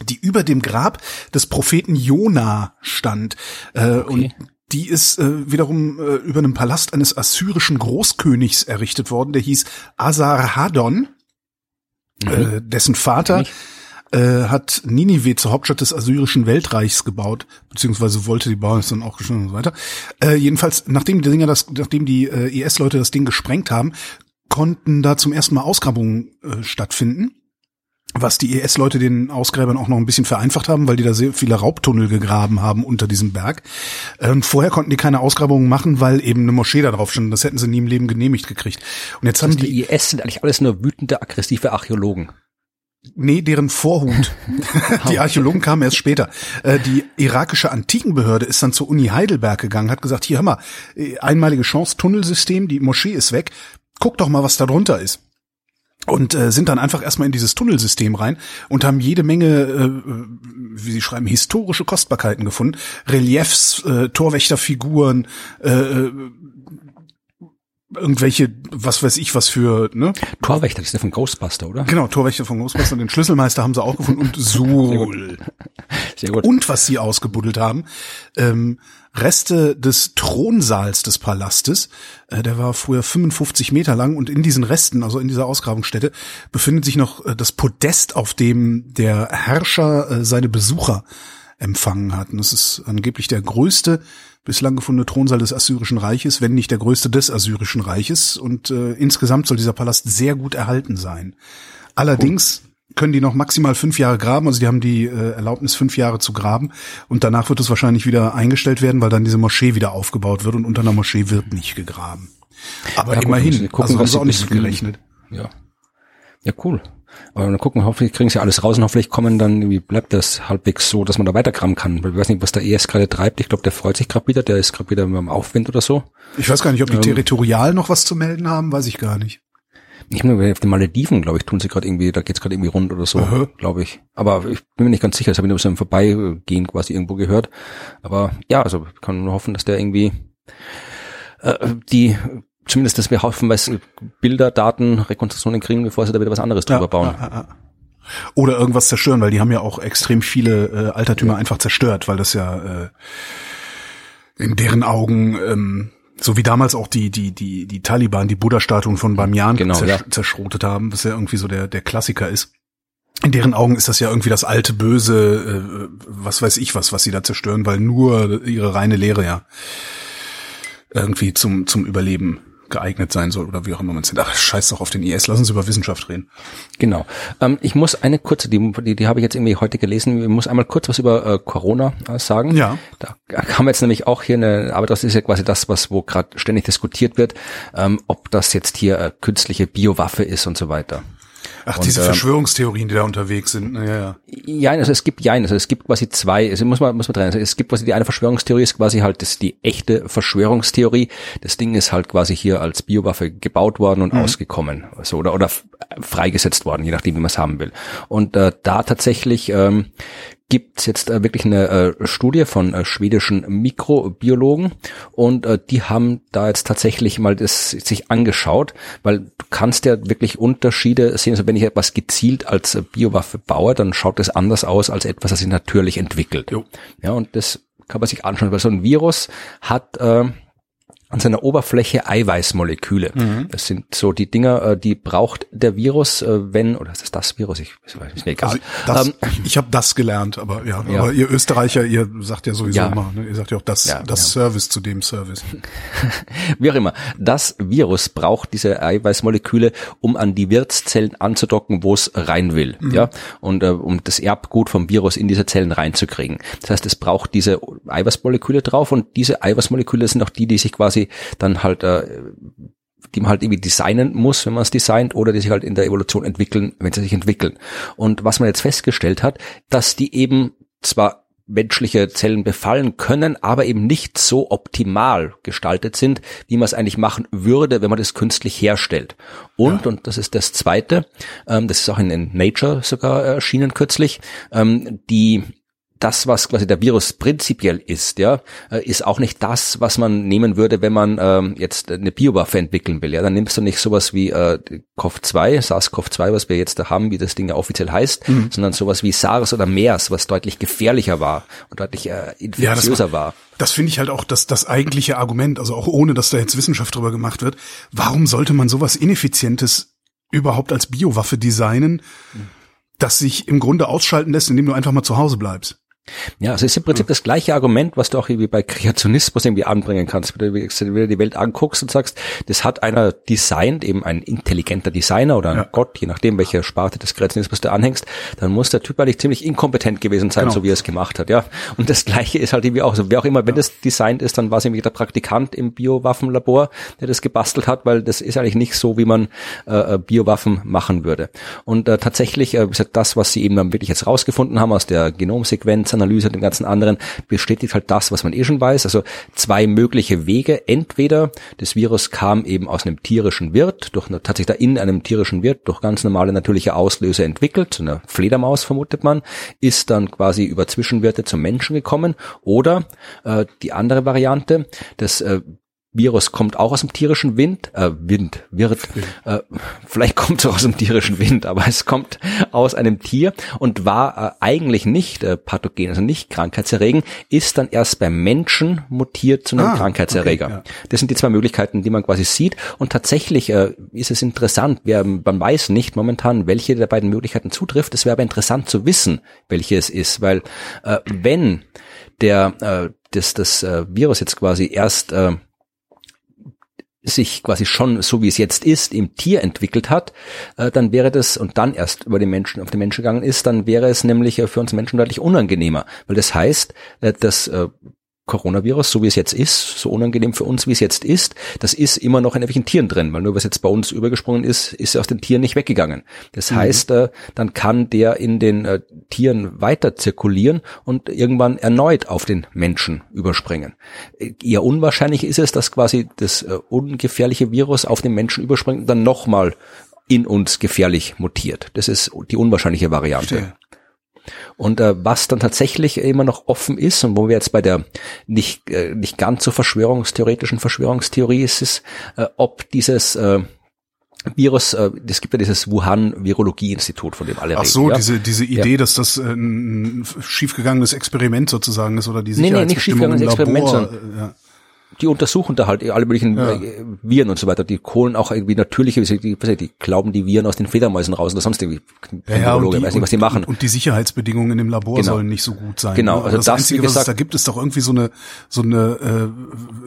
die über dem Grab des Propheten Jona stand. Äh, okay. Und die ist äh, wiederum äh, über einem Palast eines assyrischen Großkönigs errichtet worden, der hieß Asarhaddon, mhm. äh, dessen Vater äh, hat Ninive zur Hauptstadt des assyrischen Weltreichs gebaut, beziehungsweise wollte die bauen, ist dann auch geschnitten und so weiter. Äh, jedenfalls, nachdem die Dinger das, nachdem die äh, IS-Leute das Ding gesprengt haben, konnten da zum ersten Mal Ausgrabungen äh, stattfinden was die ES-Leute den Ausgräbern auch noch ein bisschen vereinfacht haben, weil die da sehr viele Raubtunnel gegraben haben unter diesem Berg. Und vorher konnten die keine Ausgrabungen machen, weil eben eine Moschee da drauf stand. Das hätten sie nie im Leben genehmigt gekriegt. Und jetzt das haben die, die IS sind eigentlich alles nur wütende, aggressive Archäologen. Nee, deren Vorhut. die Archäologen kamen erst später. Äh, die irakische Antikenbehörde ist dann zur Uni Heidelberg gegangen, hat gesagt, hier hör mal, äh, einmalige Chance, Tunnelsystem, die Moschee ist weg. Guck doch mal, was da drunter ist. Und äh, sind dann einfach erstmal in dieses Tunnelsystem rein und haben jede Menge, äh, wie sie schreiben, historische Kostbarkeiten gefunden. Reliefs, äh, Torwächterfiguren, äh, irgendwelche, was weiß ich, was für, ne? Torwächter, das ist ja von Ghostbuster, oder? Genau, Torwächter von Ghostbuster. Den Schlüsselmeister haben sie auch gefunden und Suhl. Sehr gut. Und was sie ausgebuddelt haben, ähm, Reste des Thronsaals des Palastes, äh, der war früher 55 Meter lang und in diesen Resten, also in dieser Ausgrabungsstätte, befindet sich noch äh, das Podest, auf dem der Herrscher äh, seine Besucher empfangen hat. Und das ist angeblich der größte bislang gefundene Thronsaal des Assyrischen Reiches, wenn nicht der größte des Assyrischen Reiches. Und äh, insgesamt soll dieser Palast sehr gut erhalten sein. Allerdings können die noch maximal fünf Jahre graben, also die haben die äh, Erlaubnis, fünf Jahre zu graben und danach wird es wahrscheinlich wieder eingestellt werden, weil dann diese Moschee wieder aufgebaut wird und unter einer Moschee wird nicht gegraben. Aber ja, immerhin, gut, gucken, also haben sie auch nicht so gerechnet. Ja. Ja, cool. Aber dann gucken, hoffentlich kriegen sie alles raus und hoffentlich kommen dann, wie bleibt das halbwegs so, dass man da weitergraben kann. Weil ich weiß nicht, was der ES gerade treibt. Ich glaube, der freut sich gerade wieder, der ist gerade wieder beim Aufwind oder so. Ich weiß gar nicht, ob die ähm, territorial noch was zu melden haben, weiß ich gar nicht. Ich meine, auf den Malediven, glaube ich, tun sie gerade irgendwie, da geht's gerade irgendwie rund oder so, uh glaube ich. Aber ich bin mir nicht ganz sicher, das habe ich nur so im Vorbeigehen quasi irgendwo gehört. Aber ja, also ich kann nur hoffen, dass der irgendwie äh, die zumindest, dass wir haufenweise Bilder, Daten, Rekonstruktionen kriegen, bevor sie da wieder was anderes drüber ja, bauen. Ja, ja, Oder irgendwas zerstören, weil die haben ja auch extrem viele äh, Altertümer einfach zerstört, weil das ja äh, in deren Augen ähm, so wie damals auch die die die die Taliban die Buddha-Statuen von Bamiyan genau, zersch zerschrotet haben, was ja irgendwie so der der Klassiker ist. In deren Augen ist das ja irgendwie das alte Böse, äh, was weiß ich was, was sie da zerstören, weil nur ihre reine Lehre ja irgendwie zum zum Überleben geeignet sein soll oder wie auch immer man es nennt. Ach, scheiß doch auf den IS, lass uns über Wissenschaft reden. Genau. Ähm, ich muss eine kurze, die, die, die habe ich jetzt irgendwie heute gelesen, ich muss einmal kurz was über äh, Corona äh, sagen. Ja. Da wir jetzt nämlich auch hier eine, aber das ist ja quasi das, was wo gerade ständig diskutiert wird, ähm, ob das jetzt hier äh, künstliche Biowaffe ist und so weiter. Ach, und, diese ähm, Verschwörungstheorien, die da unterwegs sind. Ja, ja. Ja, also es gibt ja, also es gibt quasi zwei, also muss man, muss man trennen. Also es gibt quasi die eine Verschwörungstheorie ist quasi halt das die echte Verschwörungstheorie. Das Ding ist halt quasi hier als Biowaffe gebaut worden und mhm. ausgekommen. Also, oder, oder freigesetzt worden, je nachdem, wie man es haben will. Und äh, da tatsächlich ähm, gibt es jetzt äh, wirklich eine äh, Studie von äh, schwedischen Mikrobiologen und äh, die haben da jetzt tatsächlich mal das sich angeschaut, weil du kannst ja wirklich Unterschiede sehen. Also wenn ich etwas gezielt als äh, Biowaffe baue, dann schaut es anders aus als etwas, das sich natürlich entwickelt. Jo. Ja, und das kann man sich anschauen, weil so ein Virus hat äh, an seiner Oberfläche Eiweißmoleküle. Mhm. Das sind so die Dinger, äh, die braucht der Virus, äh, wenn, oder ist das das Virus? Ich ist mir egal. Also das, ähm, ich habe das gelernt, aber ja, ja, aber ihr Österreicher, ihr sagt ja sowieso ja. immer, ne? ihr sagt ja auch das, ja, das. Service zu dem Service. Wie auch immer. Das Virus braucht diese Eiweißmoleküle, um an die Wirtszellen anzudocken, wo es rein will, mhm. ja, und äh, um das Erbgut vom Virus in diese Zellen reinzukriegen. Das heißt, es braucht diese Eiweißmoleküle drauf und diese Eiweißmoleküle sind auch die, die sich quasi quasi dann halt äh, die man halt irgendwie designen muss, wenn man es designt, oder die sich halt in der Evolution entwickeln, wenn sie sich entwickeln. Und was man jetzt festgestellt hat, dass die eben zwar menschliche Zellen befallen können, aber eben nicht so optimal gestaltet sind, wie man es eigentlich machen würde, wenn man das künstlich herstellt. Und, ja. und das ist das Zweite, ähm, das ist auch in, in Nature sogar erschienen kürzlich, ähm, die das, was quasi der Virus prinzipiell ist, ja, äh, ist auch nicht das, was man nehmen würde, wenn man ähm, jetzt eine Biowaffe entwickeln will. Ja, dann nimmst du nicht sowas wie äh, COV2, SARS-CoV2, was wir jetzt da haben, wie das Ding ja offiziell heißt, mhm. sondern sowas wie SARS oder MERS, was deutlich gefährlicher war und deutlich äh, infektiöser ja, war, war. Das finde ich halt auch das, das eigentliche Argument, also auch ohne, dass da jetzt Wissenschaft drüber gemacht wird. Warum sollte man sowas Ineffizientes überhaupt als Biowaffe designen, mhm. das sich im Grunde ausschalten lässt, indem du einfach mal zu Hause bleibst? Ja, also es ist im Prinzip das gleiche Argument, was du auch irgendwie bei Kreationismus irgendwie anbringen kannst. Wenn du die Welt anguckst und sagst, das hat einer designt, eben ein intelligenter Designer oder ein ja. Gott, je nachdem, welche Sparte des Kreationismus du anhängst, dann muss der Typ eigentlich ziemlich inkompetent gewesen sein, genau. so wie er es gemacht hat, ja. Und das gleiche ist halt irgendwie auch so, wer auch immer, wenn ja. das designt ist, dann war es irgendwie der Praktikant im Biowaffenlabor, der das gebastelt hat, weil das ist eigentlich nicht so, wie man äh, äh Biowaffen machen würde. Und äh, tatsächlich, äh, das, was sie eben dann wirklich jetzt rausgefunden haben aus der Genomsequenz, Analyse und dem ganzen anderen bestätigt halt das, was man eh schon weiß. Also zwei mögliche Wege. Entweder das Virus kam eben aus einem tierischen Wirt, durch eine, tatsächlich da in einem tierischen Wirt, durch ganz normale natürliche Auslöser entwickelt, eine Fledermaus vermutet man, ist dann quasi über Zwischenwirte zum Menschen gekommen. Oder äh, die andere Variante, das äh, Virus kommt auch aus dem tierischen Wind, äh, Wind, wird, äh, vielleicht kommt es auch aus dem tierischen Wind, aber es kommt aus einem Tier und war äh, eigentlich nicht äh, pathogen, also nicht krankheitserregend, ist dann erst beim Menschen mutiert zu einem ah, Krankheitserreger. Okay, ja. Das sind die zwei Möglichkeiten, die man quasi sieht und tatsächlich äh, ist es interessant, wer, man weiß nicht momentan, welche der beiden Möglichkeiten zutrifft, es wäre aber interessant zu wissen, welche es ist, weil äh, wenn der, äh, das, das äh, Virus jetzt quasi erst äh, sich quasi schon so wie es jetzt ist im Tier entwickelt hat, äh, dann wäre das und dann erst über den Menschen auf den Menschen gegangen ist, dann wäre es nämlich äh, für uns Menschen deutlich unangenehmer, weil das heißt, äh, dass äh, Coronavirus, so wie es jetzt ist, so unangenehm für uns, wie es jetzt ist, das ist immer noch in irgendwelchen Tieren drin, weil nur was jetzt bei uns übergesprungen ist, ist aus den Tieren nicht weggegangen. Das mhm. heißt, äh, dann kann der in den äh, Tieren weiter zirkulieren und irgendwann erneut auf den Menschen überspringen. Eher unwahrscheinlich ist es, dass quasi das äh, ungefährliche Virus auf den Menschen überspringt und dann nochmal in uns gefährlich mutiert. Das ist die unwahrscheinliche Variante. Verstehe. Und äh, was dann tatsächlich immer noch offen ist und wo wir jetzt bei der nicht, äh, nicht ganz so verschwörungstheoretischen Verschwörungstheorie ist, ist, äh, ob dieses äh, Virus, äh, es gibt ja dieses Wuhan-Virologie-Institut, von dem alle Ach so, reden, ja? diese, diese Idee, ja. dass das ein schiefgegangenes Experiment sozusagen ist oder die Sicherheitsbestimmungen nee, nee, nicht schiefgegangenes Experiment, sondern äh, ja die untersuchen da halt alle möglichen ja. Äh, Viren und so weiter. Die holen auch irgendwie natürliche, die, die glauben die Viren aus den Fledermäusen raus oder sonst irgendwie. Ja, ja, und die, weiß nicht, was die machen. Und, und die Sicherheitsbedingungen in dem Labor genau. sollen nicht so gut sein. Genau, ne? also das, das Einzige, was es da gibt, ist doch irgendwie so eine so eine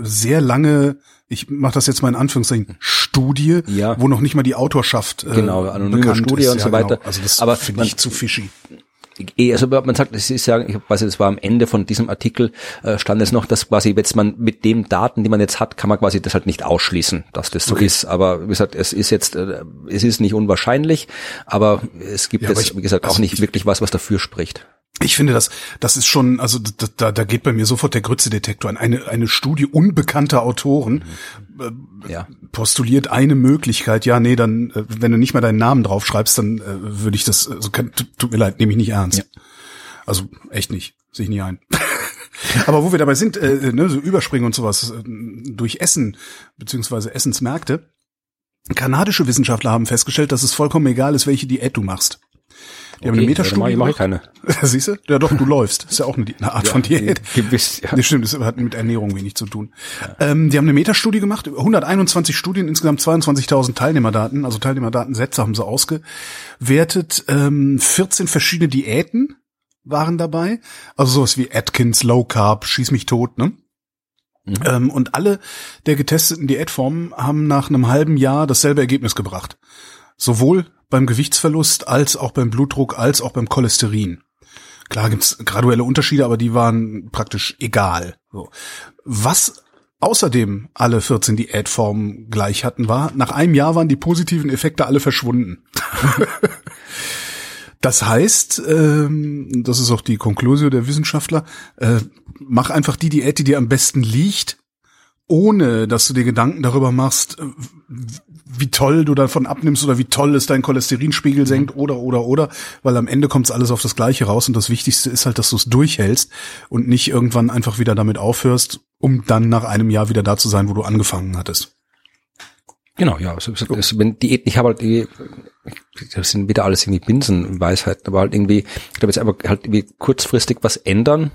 äh, sehr lange ich mache das jetzt mal in Anführungszeichen, Studie, ja. wo noch nicht mal die Autorschaft äh, genau, anonyme Studie ist. und so ja, weiter. Genau. Also das aber finde ich zu fishy. Eh, also man sagt, es ist ja, ich weiß nicht, das war am Ende von diesem Artikel, äh, stand es noch, dass quasi jetzt man mit den Daten, die man jetzt hat, kann man quasi das halt nicht ausschließen, dass das so okay. ist. Aber wie gesagt, es ist jetzt, äh, es ist nicht unwahrscheinlich, aber es gibt ja, jetzt, wie gesagt, auch also nicht wirklich was, was dafür spricht. Ich finde das, das ist schon, also da, da geht bei mir sofort der Grütze-Detektor an. Eine, eine Studie unbekannter Autoren äh, ja. postuliert eine Möglichkeit. Ja, nee, dann, äh, wenn du nicht mal deinen Namen draufschreibst, dann äh, würde ich das, also kann, tut mir leid, nehme ich nicht ernst. Ja. Also echt nicht, sehe ich nie ein. Aber wo wir dabei sind, äh, ne, so Überspringen und sowas äh, durch Essen beziehungsweise Essensmärkte. Kanadische Wissenschaftler haben festgestellt, dass es vollkommen egal ist, welche Diät du machst. Die okay, haben eine Metastudie. Ja, mach ich keine. Siehst du? Ja doch, du läufst. ist ja auch eine, eine Art ja, von Diät. Gewiss, ja. Das stimmt, das hat mit Ernährung wenig zu tun. Ja. Ähm, die haben eine Metastudie gemacht, 121 Studien, insgesamt 22.000 Teilnehmerdaten, also Teilnehmerdatensätze haben sie ausgewertet. Ähm, 14 verschiedene Diäten waren dabei. Also sowas wie Atkins, Low Carb, Schieß mich tot, ne? Mhm. Ähm, und alle der getesteten Diätformen haben nach einem halben Jahr dasselbe Ergebnis gebracht. Sowohl beim Gewichtsverlust als auch beim Blutdruck als auch beim Cholesterin. Klar gibt's graduelle Unterschiede, aber die waren praktisch egal. So. Was außerdem alle 14 Diätformen gleich hatten, war, nach einem Jahr waren die positiven Effekte alle verschwunden. das heißt, ähm, das ist auch die Konklusion der Wissenschaftler, äh, mach einfach die Diät, die dir am besten liegt, ohne dass du dir Gedanken darüber machst, äh, wie toll du davon abnimmst oder wie toll es dein Cholesterinspiegel senkt oder oder oder, weil am Ende kommt es alles auf das Gleiche raus und das Wichtigste ist halt, dass du es durchhältst und nicht irgendwann einfach wieder damit aufhörst, um dann nach einem Jahr wieder da zu sein, wo du angefangen hattest. Genau, ja. Also, also, wenn Diät, ich habe halt die, das sind wieder alles irgendwie Binsenweisheiten, aber halt irgendwie, ich glaube jetzt einfach halt irgendwie kurzfristig was ändern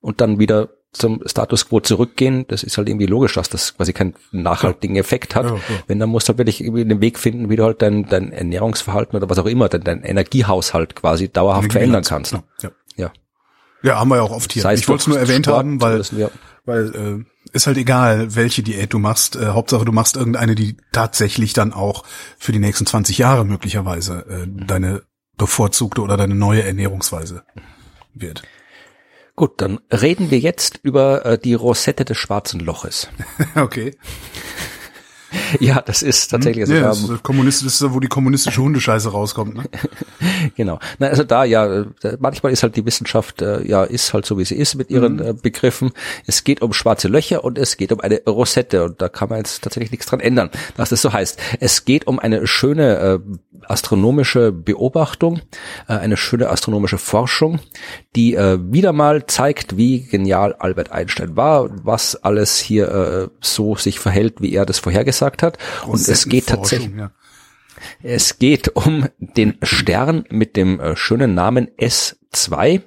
und dann wieder zum Status quo zurückgehen, das ist halt irgendwie logisch, dass das quasi keinen nachhaltigen Effekt hat. Ja, ja. Wenn, dann musst du halt wirklich irgendwie den Weg finden, wie du halt dein, dein Ernährungsverhalten oder was auch immer, dein, dein Energiehaushalt quasi dauerhaft verändern kannst. Ja. ja. Ja, haben wir ja auch oft hier. Ich wollte es nur erwähnt Sport, haben, weil, ja. weil äh, ist halt egal, welche Diät du machst. Äh, Hauptsache, du machst irgendeine, die tatsächlich dann auch für die nächsten 20 Jahre möglicherweise äh, deine bevorzugte oder deine neue Ernährungsweise wird. Gut, dann reden wir jetzt über äh, die Rosette des schwarzen Loches. okay. ja, das ist tatsächlich. Also, ja, das ist, Kommunist, das ist wo die kommunistische Hundescheiße rauskommt. Ne? genau. Na, also da ja, manchmal ist halt die Wissenschaft äh, ja ist halt so wie sie ist mit ihren mhm. äh, Begriffen. Es geht um schwarze Löcher und es geht um eine Rosette und da kann man jetzt tatsächlich nichts dran ändern, dass das so heißt. Es geht um eine schöne äh, astronomische Beobachtung, äh, eine schöne astronomische Forschung, die äh, wieder mal zeigt, wie genial Albert Einstein war, was alles hier äh, so sich verhält, wie er das vorhergesagt hat. Und es geht tatsächlich. Ja. Es geht um den Stern mit dem äh, schönen Namen S2.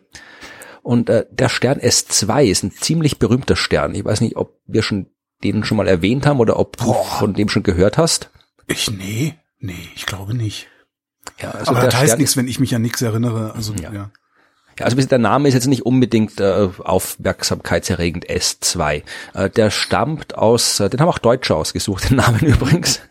Und äh, der Stern S2 ist ein ziemlich berühmter Stern. Ich weiß nicht, ob wir schon den schon mal erwähnt haben oder ob Boah. du von dem schon gehört hast. Ich nee. Nee, ich glaube nicht. Ja, also Aber das heißt nichts, wenn ich mich an nichts erinnere. Also ja. ja. Ja, also der Name ist jetzt nicht unbedingt äh, aufmerksamkeitserregend S2. Äh, der stammt aus, äh, den haben auch Deutsche ausgesucht, den Namen übrigens.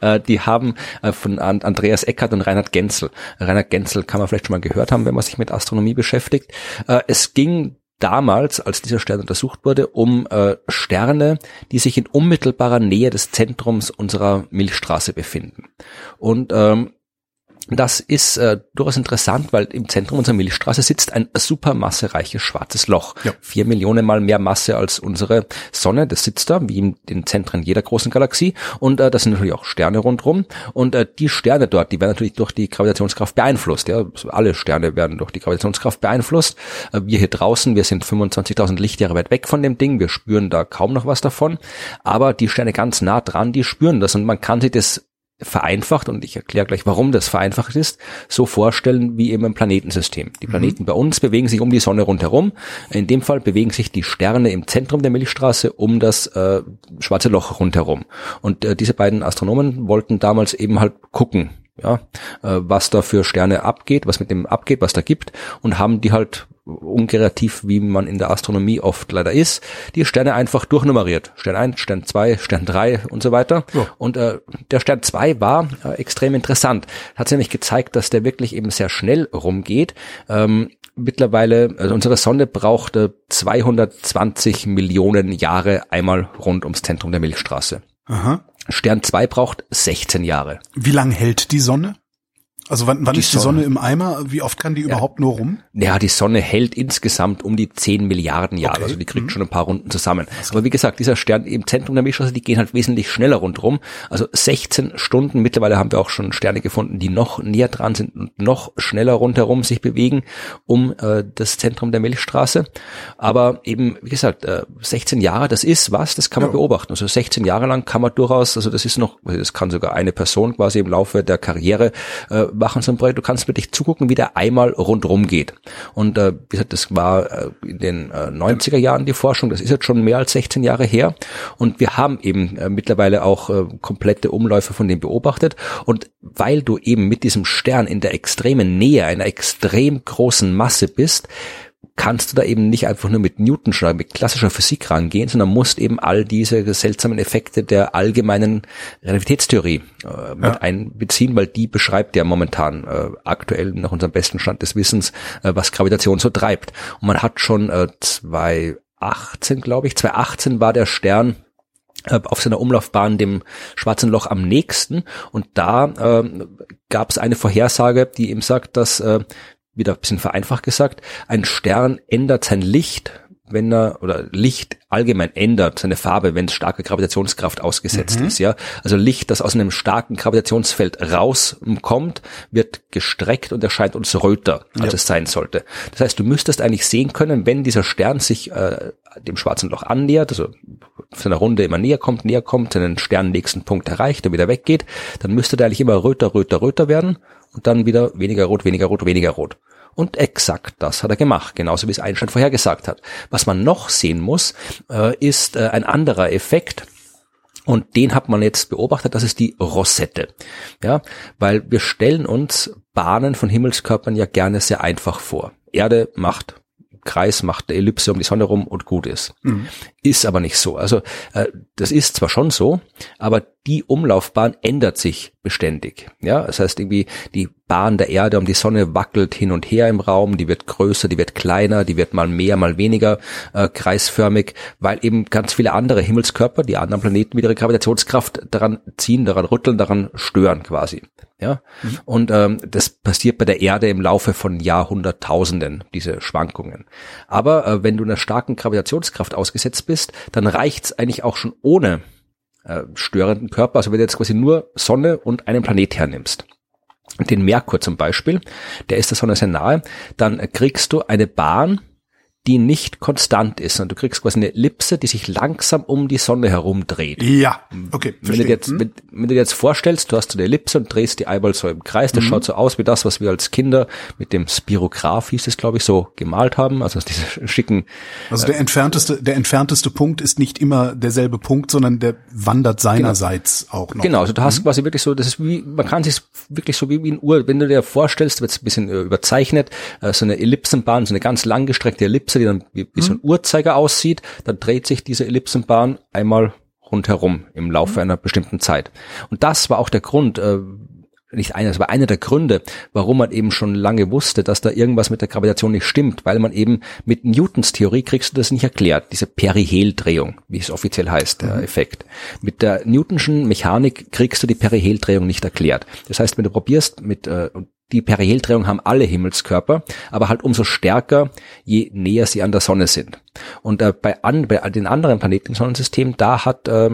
Äh, die haben äh, von Andreas Eckert und Reinhard Genzel. Reinhard Genzel kann man vielleicht schon mal gehört haben, wenn man sich mit Astronomie beschäftigt. Äh, es ging damals, als dieser Stern untersucht wurde, um Sterne, die sich in unmittelbarer Nähe des Zentrums unserer Milchstraße befinden. Und ähm, das ist äh, durchaus interessant, weil im Zentrum unserer Milchstraße sitzt ein supermassereiches schwarzes Loch. Ja. Vier Millionen mal mehr Masse als unsere Sonne. Das sitzt da, wie in den Zentren jeder großen Galaxie. Und äh, das sind natürlich auch Sterne rundherum. Und äh, die Sterne dort, die werden natürlich durch die Gravitationskraft beeinflusst. Ja, alle Sterne werden durch die Gravitationskraft beeinflusst. Äh, wir hier draußen, wir sind 25.000 Lichtjahre weit weg von dem Ding. Wir spüren da kaum noch was davon. Aber die Sterne ganz nah dran, die spüren das. Und man kann sich das vereinfacht, und ich erkläre gleich, warum das vereinfacht ist, so vorstellen wie eben ein Planetensystem. Die Planeten mhm. bei uns bewegen sich um die Sonne rundherum. In dem Fall bewegen sich die Sterne im Zentrum der Milchstraße um das äh, schwarze Loch rundherum. Und äh, diese beiden Astronomen wollten damals eben halt gucken, ja, äh, was da für Sterne abgeht, was mit dem abgeht, was da gibt und haben die halt unkreativ, wie man in der Astronomie oft leider ist, die Sterne einfach durchnummeriert. Stern 1, Stern 2, Stern 3 und so weiter. Ja. Und äh, der Stern 2 war äh, extrem interessant. Hat nämlich gezeigt, dass der wirklich eben sehr schnell rumgeht. Ähm, mittlerweile, also unsere Sonne brauchte 220 Millionen Jahre einmal rund ums Zentrum der Milchstraße. Aha. Stern 2 braucht 16 Jahre. Wie lang hält die Sonne? Also wann, wann die ist die Sonne. Sonne im Eimer? Wie oft kann die ja. überhaupt nur rum? Ja, die Sonne hält insgesamt um die 10 Milliarden Jahre. Okay. Also die kriegt mhm. schon ein paar Runden zusammen. Aber wie gesagt, dieser Stern im Zentrum der Milchstraße, die gehen halt wesentlich schneller rundherum. Also 16 Stunden. Mittlerweile haben wir auch schon Sterne gefunden, die noch näher dran sind und noch schneller rundherum sich bewegen um äh, das Zentrum der Milchstraße. Aber eben, wie gesagt, äh, 16 Jahre, das ist was, das kann man ja. beobachten. Also 16 Jahre lang kann man durchaus, also das ist noch, das kann sogar eine Person quasi im Laufe der Karriere äh, machen so ein Projekt. Du kannst wirklich zugucken, wie der einmal rundrum geht. Und äh, wie gesagt, das war äh, in den äh, 90er Jahren die Forschung. Das ist jetzt schon mehr als 16 Jahre her. Und wir haben eben äh, mittlerweile auch äh, komplette Umläufe von dem beobachtet. Und weil du eben mit diesem Stern in der extremen Nähe, einer extrem großen Masse bist, kannst du da eben nicht einfach nur mit Newton'scher, mit klassischer Physik rangehen, sondern musst eben all diese seltsamen Effekte der allgemeinen Relativitätstheorie äh, mit ja. einbeziehen, weil die beschreibt ja momentan äh, aktuell nach unserem besten Stand des Wissens, äh, was Gravitation so treibt. Und man hat schon äh, 2018, glaube ich, 2018 war der Stern äh, auf seiner Umlaufbahn dem schwarzen Loch am nächsten und da äh, gab es eine Vorhersage, die eben sagt, dass äh, wieder ein bisschen vereinfacht gesagt, ein Stern ändert sein Licht, wenn er, oder Licht allgemein ändert seine Farbe, wenn es starke Gravitationskraft ausgesetzt mhm. ist, ja. Also Licht, das aus einem starken Gravitationsfeld rauskommt, wird gestreckt und erscheint uns röter, als ja. es sein sollte. Das heißt, du müsstest eigentlich sehen können, wenn dieser Stern sich äh, dem schwarzen Loch annähert, also auf seiner Runde immer näher kommt, näher kommt, seinen Sternnächsten Punkt erreicht und wieder weggeht, dann müsste der eigentlich immer röter, röter, röter werden und dann wieder weniger rot, weniger rot, weniger rot. Und exakt das hat er gemacht, genauso wie es Einstein vorhergesagt hat. Was man noch sehen muss, äh, ist äh, ein anderer Effekt. Und den hat man jetzt beobachtet, das ist die Rosette. Ja, weil wir stellen uns Bahnen von Himmelskörpern ja gerne sehr einfach vor. Erde macht Kreis, macht Ellipse um die Sonne rum und gut ist. Mhm. Ist aber nicht so. Also äh, das ist zwar schon so, aber die Umlaufbahn ändert sich beständig. Ja, das heißt irgendwie die Bahn der Erde um die Sonne wackelt hin und her im Raum, die wird größer, die wird kleiner, die wird mal mehr, mal weniger äh, kreisförmig, weil eben ganz viele andere Himmelskörper, die anderen Planeten mit ihrer Gravitationskraft daran ziehen, daran rütteln, daran stören quasi. Ja, mhm. und ähm, das passiert bei der Erde im Laufe von Jahrhunderttausenden, diese Schwankungen. Aber äh, wenn du einer starken Gravitationskraft ausgesetzt bist, dann reicht's eigentlich auch schon ohne äh, störenden Körper, also wenn du jetzt quasi nur Sonne und einen Planet hernimmst, den Merkur zum Beispiel, der ist der Sonne sehr nahe, dann kriegst du eine Bahn, die nicht konstant ist, sondern du kriegst quasi eine Ellipse, die sich langsam um die Sonne herumdreht. Ja, okay. Wenn du, dir jetzt, hm? wenn, wenn, du dir jetzt vorstellst, du hast eine Ellipse und drehst die Eyeball so im Kreis, das mhm. schaut so aus wie das, was wir als Kinder mit dem Spirograph, hieß es glaube ich, so gemalt haben, also diese schicken. Also der entfernteste, der entfernteste Punkt ist nicht immer derselbe Punkt, sondern der wandert seinerseits genau. auch noch. Genau, also du hast mhm. quasi wirklich so, das ist wie, man kann sich wirklich so wie, wie ein Uhr, wenn du dir vorstellst, wird es ein bisschen äh, überzeichnet, äh, so eine Ellipsenbahn, so eine ganz langgestreckte Ellipse, Ellipse, die dann wie, wie so ein mhm. Uhrzeiger aussieht, dann dreht sich diese Ellipsenbahn einmal rundherum im Laufe mhm. einer bestimmten Zeit. Und das war auch der Grund, äh, nicht einer, das war einer der Gründe, warum man eben schon lange wusste, dass da irgendwas mit der Gravitation nicht stimmt, weil man eben mit Newtons Theorie kriegst du das nicht erklärt, diese Periheldrehung, wie es offiziell heißt, der mhm. Effekt. Mit der Newtonschen Mechanik kriegst du die Periheldrehung nicht erklärt. Das heißt, wenn du probierst mit, äh, die Periheldrehung haben alle Himmelskörper, aber halt umso stärker, je näher sie an der Sonne sind. Und äh, bei, an, bei den anderen Planeten im Sonnensystem, da hat äh,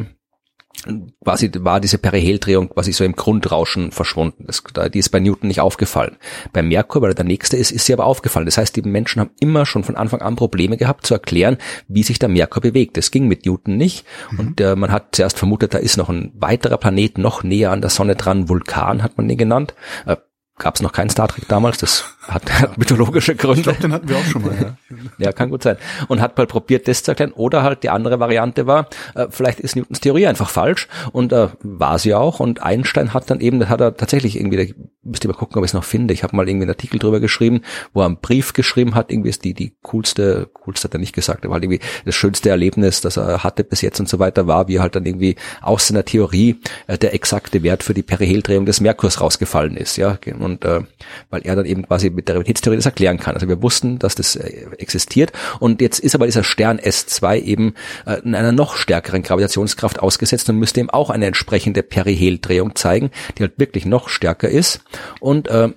quasi war diese Periheldrehung quasi so im Grundrauschen verschwunden. Das, die ist bei Newton nicht aufgefallen. Bei Merkur, weil er der nächste ist, ist sie aber aufgefallen. Das heißt, die Menschen haben immer schon von Anfang an Probleme gehabt zu erklären, wie sich der Merkur bewegt. Das ging mit Newton nicht. Mhm. Und äh, man hat zuerst vermutet, da ist noch ein weiterer Planet noch näher an der Sonne dran. Vulkan hat man den genannt. Äh, gab es noch kein Star Trek damals, das hat, hat mythologische Gründe. Ich glaube, den hatten wir auch schon mal. Ja. ja, kann gut sein. Und hat mal probiert, das zu erklären. Oder halt die andere Variante war, äh, vielleicht ist Newtons Theorie einfach falsch und äh, war sie auch. Und Einstein hat dann eben, das hat er tatsächlich irgendwie, müsste mal gucken, ob ich es noch finde. Ich habe mal irgendwie einen Artikel drüber geschrieben, wo er einen Brief geschrieben hat. Irgendwie ist die die coolste, coolste hat er nicht gesagt, aber halt irgendwie das schönste Erlebnis, das er hatte bis jetzt und so weiter, war, wie halt dann irgendwie aus seiner Theorie äh, der exakte Wert für die Periheldrehung des Merkurs rausgefallen ist. Ja, und äh, weil er dann eben quasi mit der Realitätstheorie das erklären kann. Also wir wussten, dass das äh, existiert und jetzt ist aber dieser Stern S2 eben äh, in einer noch stärkeren Gravitationskraft ausgesetzt und müsste ihm auch eine entsprechende Periheldrehung zeigen, die halt wirklich noch stärker ist und äh,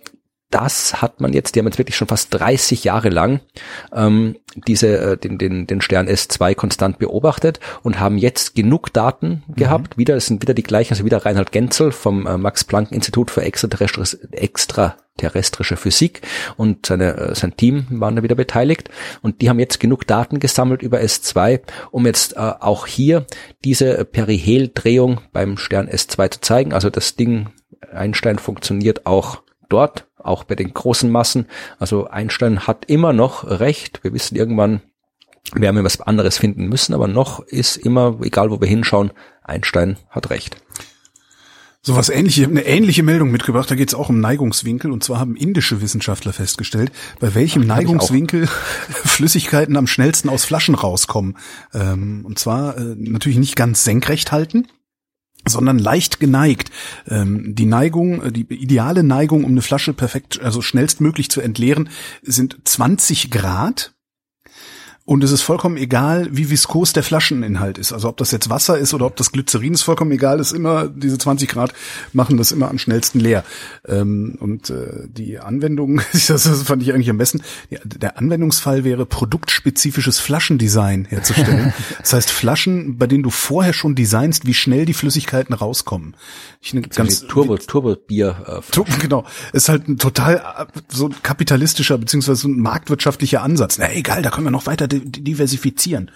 das hat man jetzt, die haben jetzt wirklich schon fast 30 Jahre lang ähm, diese, äh, den, den, den Stern S2 konstant beobachtet und haben jetzt genug Daten mhm. gehabt. Wieder, es sind wieder die gleichen, also wieder Reinhard Genzel vom äh, Max-Planck-Institut für extraterrestrische, extraterrestrische Physik und seine, äh, sein Team waren da wieder beteiligt. Und die haben jetzt genug Daten gesammelt über S2, um jetzt äh, auch hier diese Periheldrehung beim Stern S2 zu zeigen. Also das Ding Einstein funktioniert auch dort auch bei den großen Massen. Also Einstein hat immer noch recht. Wir wissen irgendwann, wir was anderes finden müssen, aber noch ist immer, egal wo wir hinschauen, Einstein hat recht. So was ähnliche, eine ähnliche Meldung mitgebracht, da geht es auch um Neigungswinkel und zwar haben indische Wissenschaftler festgestellt, bei welchem Ach, Neigungswinkel Flüssigkeiten am schnellsten aus Flaschen rauskommen. Ähm, und zwar äh, natürlich nicht ganz senkrecht halten, sondern leicht geneigt. Ähm, die Neigung, äh, die ideale Neigung, um eine Flasche perfekt, also schnellstmöglich zu entleeren, sind 20 Grad. Und es ist vollkommen egal, wie viskos der Flascheninhalt ist. Also ob das jetzt Wasser ist oder ob das Glycerin ist, vollkommen egal. ist immer, diese 20 Grad machen das immer am schnellsten leer. Ähm, und äh, die Anwendung, das fand ich eigentlich am besten, der Anwendungsfall wäre, produktspezifisches Flaschendesign herzustellen. das heißt Flaschen, bei denen du vorher schon designst, wie schnell die Flüssigkeiten rauskommen. Ich eine ganz Turbo, Turbo Bier. Äh, genau. Ist halt ein total äh, so ein kapitalistischer beziehungsweise so ein marktwirtschaftlicher Ansatz. Na egal, da können wir noch weiter diversifizieren.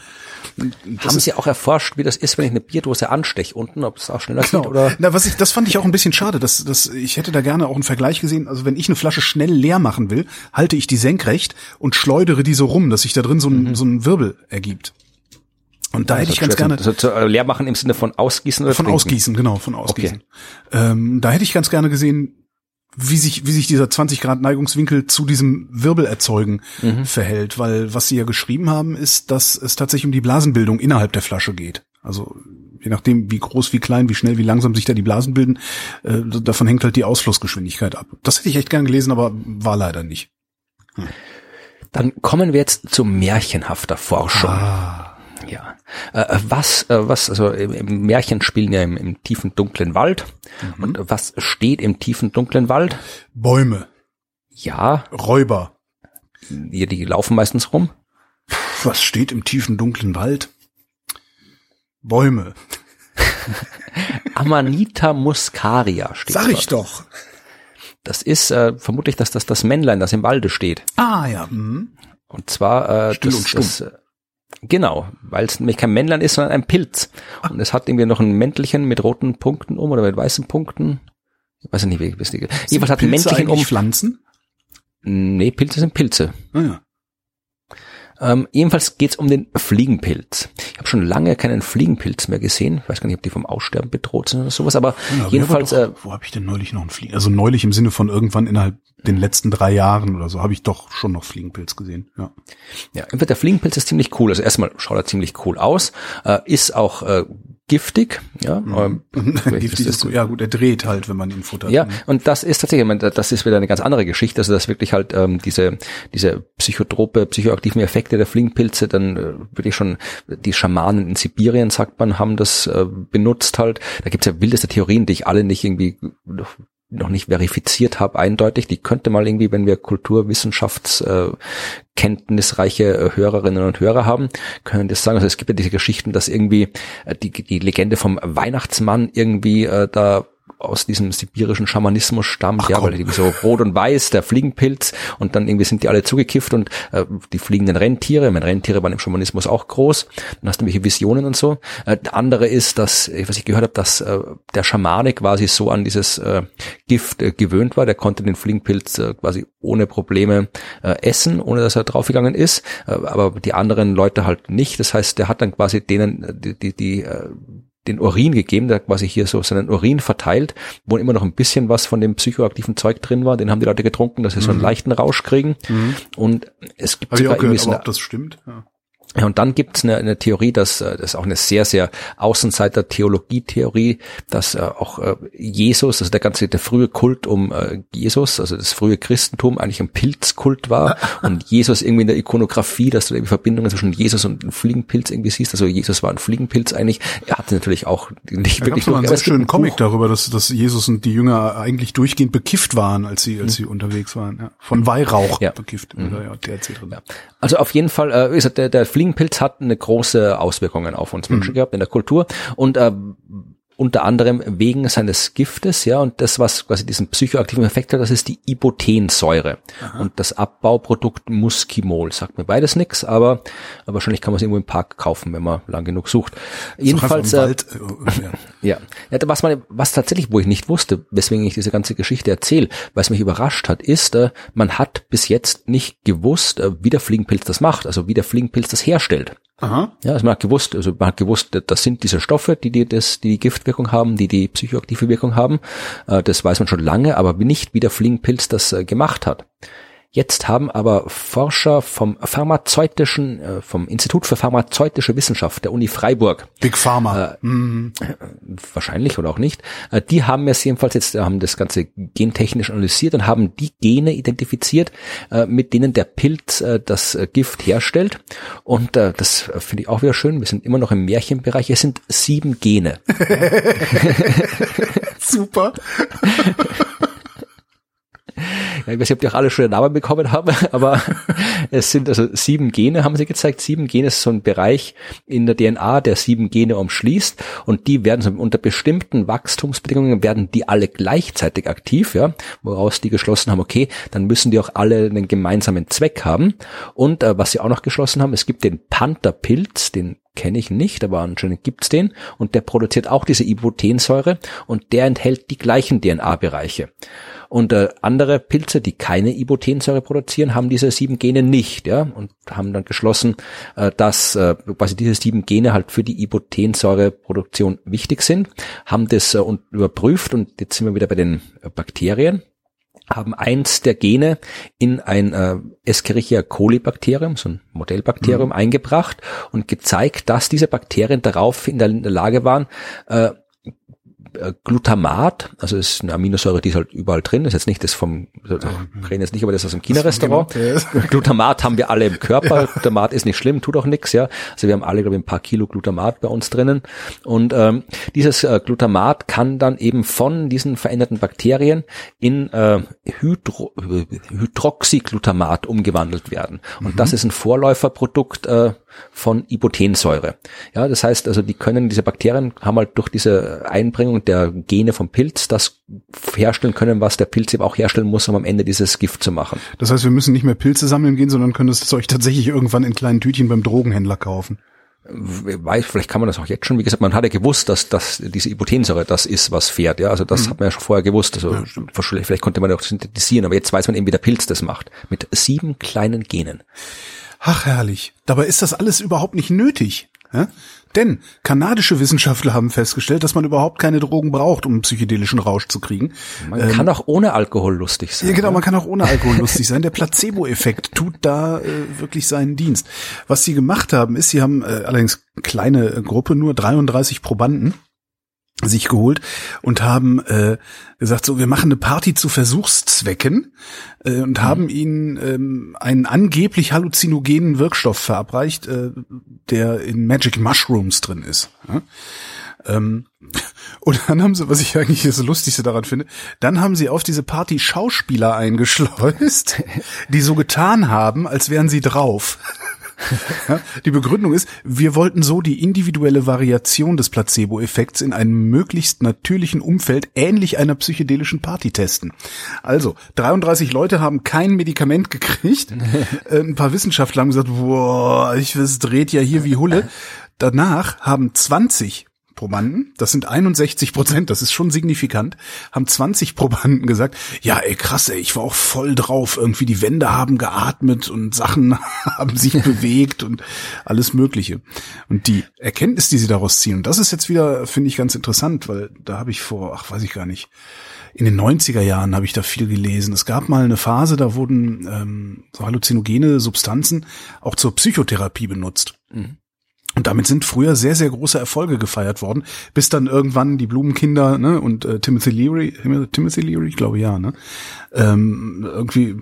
Das Haben Sie auch erforscht, wie das ist, wenn ich eine Bierdose ansteche unten, ob es auch schneller genau. geht oder? Na, was ich, das fand ich auch ein bisschen schade. dass, dass ich hätte da gerne auch einen Vergleich gesehen. Also wenn ich eine Flasche schnell leer machen will, halte ich die senkrecht und schleudere die so rum, dass sich da drin so ein, mhm. so ein Wirbel ergibt. Und da also hätte ich ganz gerne. Also leer machen im Sinne von ausgießen oder Von trinken? ausgießen, genau, von ausgießen. Okay. Ähm, da hätte ich ganz gerne gesehen, wie sich, wie sich dieser 20 Grad Neigungswinkel zu diesem Wirbelerzeugen mhm. verhält, weil was sie ja geschrieben haben, ist, dass es tatsächlich um die Blasenbildung innerhalb der Flasche geht. Also je nachdem, wie groß, wie klein, wie schnell, wie langsam sich da die Blasen bilden, äh, davon hängt halt die Ausflussgeschwindigkeit ab. Das hätte ich echt gern gelesen, aber war leider nicht. Hm. Dann kommen wir jetzt zu märchenhafter Forschung. Ah. Ja. Äh, was, äh, was, also im Märchen spielen ja im, im tiefen dunklen Wald. Mhm. Und was steht im tiefen dunklen Wald? Bäume. Ja. Räuber. Die, die laufen meistens rum. Was steht im tiefen dunklen Wald? Bäume. Amanita muscaria steht Sag ich dort. doch. Das ist äh, vermutlich dass das das Männlein, das im Walde steht. Ah ja. Mhm. Und zwar äh, Still das, und stumm. Das, Genau, weil es nämlich kein Männlein ist, sondern ein Pilz. Und es hat irgendwie noch ein Mäntelchen mit roten Punkten um oder mit weißen Punkten. Ich weiß nicht, wie ich die. Jedenfalls hat ein Mäntelchen um. Pflanzen? Nee, Pilze sind Pilze. Ah, ja. Ähm, ebenfalls geht's um den Fliegenpilz. Ich habe schon lange keinen Fliegenpilz mehr gesehen. Ich weiß gar nicht, ob die vom Aussterben bedroht sind oder sowas, aber ja, jedenfalls. Doch, äh, wo habe ich denn neulich noch einen Fliegen? Also neulich im Sinne von irgendwann innerhalb den letzten drei Jahren oder so habe ich doch schon noch Fliegenpilz gesehen. Ja. Ja, der Fliegenpilz ist ziemlich cool. Also erstmal schaut er ziemlich cool aus, äh, ist auch äh, giftig. Ja, mhm. giftig ist, ist, ja gut, er dreht halt, wenn man ihn futtert. Ja, und das ist tatsächlich, meine, das ist wieder eine ganz andere Geschichte. Also dass wirklich halt ähm, diese diese psychotrope, psychoaktiven Effekte der Fliegenpilze, dann äh, wirklich schon die Schamanen in Sibirien, sagt man, haben das äh, benutzt halt. Da gibt's ja wildeste Theorien, die ich alle nicht irgendwie noch nicht verifiziert habe, eindeutig. Die könnte mal irgendwie, wenn wir kulturwissenschaftskenntnisreiche äh, Hörerinnen und Hörer haben, können das sagen. Also es gibt ja diese Geschichten, dass irgendwie äh, die, die Legende vom Weihnachtsmann irgendwie äh, da aus diesem sibirischen Schamanismus stammt, Ach, ja, weil die so rot und weiß, der Fliegenpilz und dann irgendwie sind die alle zugekifft und äh, die fliegenden Rentiere, meine Rentiere waren im Schamanismus auch groß, dann hast du welche Visionen und so. Äh, der andere ist, dass, was ich gehört habe, dass äh, der Schamane quasi so an dieses äh, Gift äh, gewöhnt war, der konnte den Fliegenpilz äh, quasi ohne Probleme äh, essen, ohne dass er draufgegangen ist, äh, aber die anderen Leute halt nicht. Das heißt, der hat dann quasi denen äh, die, die, die äh, den Urin gegeben, der quasi hier so seinen Urin verteilt, wo immer noch ein bisschen was von dem psychoaktiven Zeug drin war. Den haben die Leute getrunken, dass sie mhm. so einen mhm. leichten Rausch kriegen. Mhm. Und es gibt Hab sogar gehört, aber ob das stimmt. Ja. Ja, und dann gibt's eine, eine Theorie, dass äh, das ist auch eine sehr, sehr Außenseiter-Theologie-Theorie, dass äh, auch äh, Jesus, also der ganze, der frühe Kult um äh, Jesus, also das frühe Christentum eigentlich ein Pilzkult war und Jesus irgendwie in der Ikonografie, dass du irgendwie Verbindungen zwischen Jesus und einem Fliegenpilz irgendwie siehst. Also Jesus war ein Fliegenpilz eigentlich. Er hatte natürlich auch nicht da wirklich nur einen sehr schönen Comic Buch. darüber, dass, dass Jesus und die Jünger eigentlich durchgehend bekifft waren, als sie, als mhm. sie unterwegs waren. Ja. Von Weihrauch ja. bekifft. Mhm. Ja, der. Ja. Also auf jeden Fall, äh, ist der, der Fliegenpilz hat eine große Auswirkungen auf uns Menschen mhm. gehabt in der Kultur und äh, unter anderem wegen seines Giftes, ja, und das, was quasi diesen psychoaktiven Effekt hat, das ist die Ibotensäure. Aha. Und das Abbauprodukt Muskimol. Sagt mir beides nix, aber, aber wahrscheinlich kann man es irgendwo im Park kaufen, wenn man lang genug sucht. Jedenfalls, äh, Wald, äh, ja. ja. Was man, was tatsächlich, wo ich nicht wusste, weswegen ich diese ganze Geschichte erzähle, was mich überrascht hat, ist, äh, man hat bis jetzt nicht gewusst, äh, wie der Fliegenpilz das macht, also wie der Fliegenpilz das herstellt. Aha. Ja, also man hat gewusst, also man hat gewusst, das sind diese Stoffe, die die, das, die, die Giftwirkung haben, die die psychoaktive Wirkung haben. Äh, das weiß man schon lange, aber nicht, wie der Fliegenpilz das äh, gemacht hat. Jetzt haben aber Forscher vom pharmazeutischen, äh, vom Institut für pharmazeutische Wissenschaft der Uni Freiburg. Big Pharma. Äh, mhm. Wahrscheinlich oder auch nicht. Äh, die haben es jedenfalls jetzt, haben das Ganze gentechnisch analysiert und haben die Gene identifiziert, äh, mit denen der Pilz äh, das äh, Gift herstellt. Und das finde ich auch wieder schön. Wir sind immer noch im Märchenbereich. Es sind sieben Gene. Super. Ja, ich weiß nicht, ob die auch alle schon den Namen bekommen haben, aber es sind also sieben Gene, haben sie gezeigt. Sieben Gene ist so ein Bereich in der DNA, der sieben Gene umschließt und die werden so unter bestimmten Wachstumsbedingungen werden die alle gleichzeitig aktiv, ja, woraus die geschlossen haben, okay, dann müssen die auch alle einen gemeinsamen Zweck haben. Und äh, was sie auch noch geschlossen haben, es gibt den Pantherpilz, den kenne ich nicht, aber anscheinend gibt's den. Und der produziert auch diese Ibutensäure und der enthält die gleichen DNA-Bereiche. Und äh, andere Pilze, die keine Ibotensäure produzieren, haben diese sieben Gene nicht, ja, und haben dann geschlossen, äh, dass äh, quasi diese sieben Gene halt für die Ibotensäureproduktion wichtig sind, haben das äh, und überprüft. Und jetzt sind wir wieder bei den äh, Bakterien haben eins der Gene in ein äh, Escherichia coli Bakterium, so ein Modellbakterium, mhm. eingebracht und gezeigt, dass diese Bakterien darauf in der, in der Lage waren, äh, äh, Glutamat, also ist eine Aminosäure, die ist halt überall drin, ist jetzt nicht das vom, wir reden jetzt nicht über das aus dem China-Restaurant. Glutamat haben wir alle im Körper, ja. Glutamat ist nicht schlimm, tut auch nichts, ja. Also wir haben alle, glaube ich, ein paar Kilo Glutamat bei uns drinnen. Und ähm, dieses äh, Glutamat kann dann eben von diesen veränderten Bakterien in äh, Hydro, Hydroxyglutamat umgewandelt werden. Und mhm. das ist ein Vorläuferprodukt äh, von Ibotensäure. Ja, das heißt also, die können, diese Bakterien haben halt durch diese Einbringung der Gene vom Pilz das herstellen können, was der Pilz eben auch herstellen muss, um am Ende dieses Gift zu machen. Das heißt, wir müssen nicht mehr Pilze sammeln gehen, sondern können das Zeug tatsächlich irgendwann in kleinen Tütchen beim Drogenhändler kaufen weiß, vielleicht kann man das auch jetzt schon, wie gesagt, man hat ja gewusst, dass, dass diese Ibotensäure das ist, was fährt, ja, also das mhm. hat man ja schon vorher gewusst, also ja, vielleicht konnte man auch synthetisieren, aber jetzt weiß man eben, wie der Pilz das macht, mit sieben kleinen Genen. Ach herrlich. Dabei ist das alles überhaupt nicht nötig. Ja? Denn kanadische Wissenschaftler haben festgestellt, dass man überhaupt keine Drogen braucht, um psychedelischen Rausch zu kriegen. Man ähm, kann auch ohne Alkohol lustig sein. Ja, genau, man kann auch ohne Alkohol lustig sein. Der Placebo-Effekt tut da äh, wirklich seinen Dienst. Was sie gemacht haben, ist, sie haben äh, allerdings kleine Gruppe, nur 33 Probanden sich geholt und haben äh, gesagt, so wir machen eine Party zu Versuchszwecken äh, und mhm. haben ihnen ähm, einen angeblich halluzinogenen Wirkstoff verabreicht, äh, der in Magic Mushrooms drin ist. Ja? Ähm, und dann haben sie, was ich eigentlich das Lustigste daran finde, dann haben sie auf diese Party Schauspieler eingeschleust, die so getan haben, als wären sie drauf. Die Begründung ist, wir wollten so die individuelle Variation des Placebo-Effekts in einem möglichst natürlichen Umfeld ähnlich einer psychedelischen Party testen. Also, 33 Leute haben kein Medikament gekriegt. Äh, ein paar Wissenschaftler haben gesagt, boah, ich, es dreht ja hier wie Hulle. Danach haben 20 Probanden, das sind 61 Prozent, das ist schon signifikant, haben 20 Probanden gesagt, ja ey krass ey, ich war auch voll drauf, irgendwie die Wände haben geatmet und Sachen haben sich bewegt und alles mögliche. Und die Erkenntnis, die sie daraus ziehen, und das ist jetzt wieder, finde ich ganz interessant, weil da habe ich vor, ach weiß ich gar nicht, in den 90er Jahren habe ich da viel gelesen. Es gab mal eine Phase, da wurden ähm, so halluzinogene Substanzen auch zur Psychotherapie benutzt. Mhm. Und damit sind früher sehr, sehr große Erfolge gefeiert worden, bis dann irgendwann die Blumenkinder ne, und äh, Timothy Leary, Timothy Leary, ich glaube ja, ne, ähm, irgendwie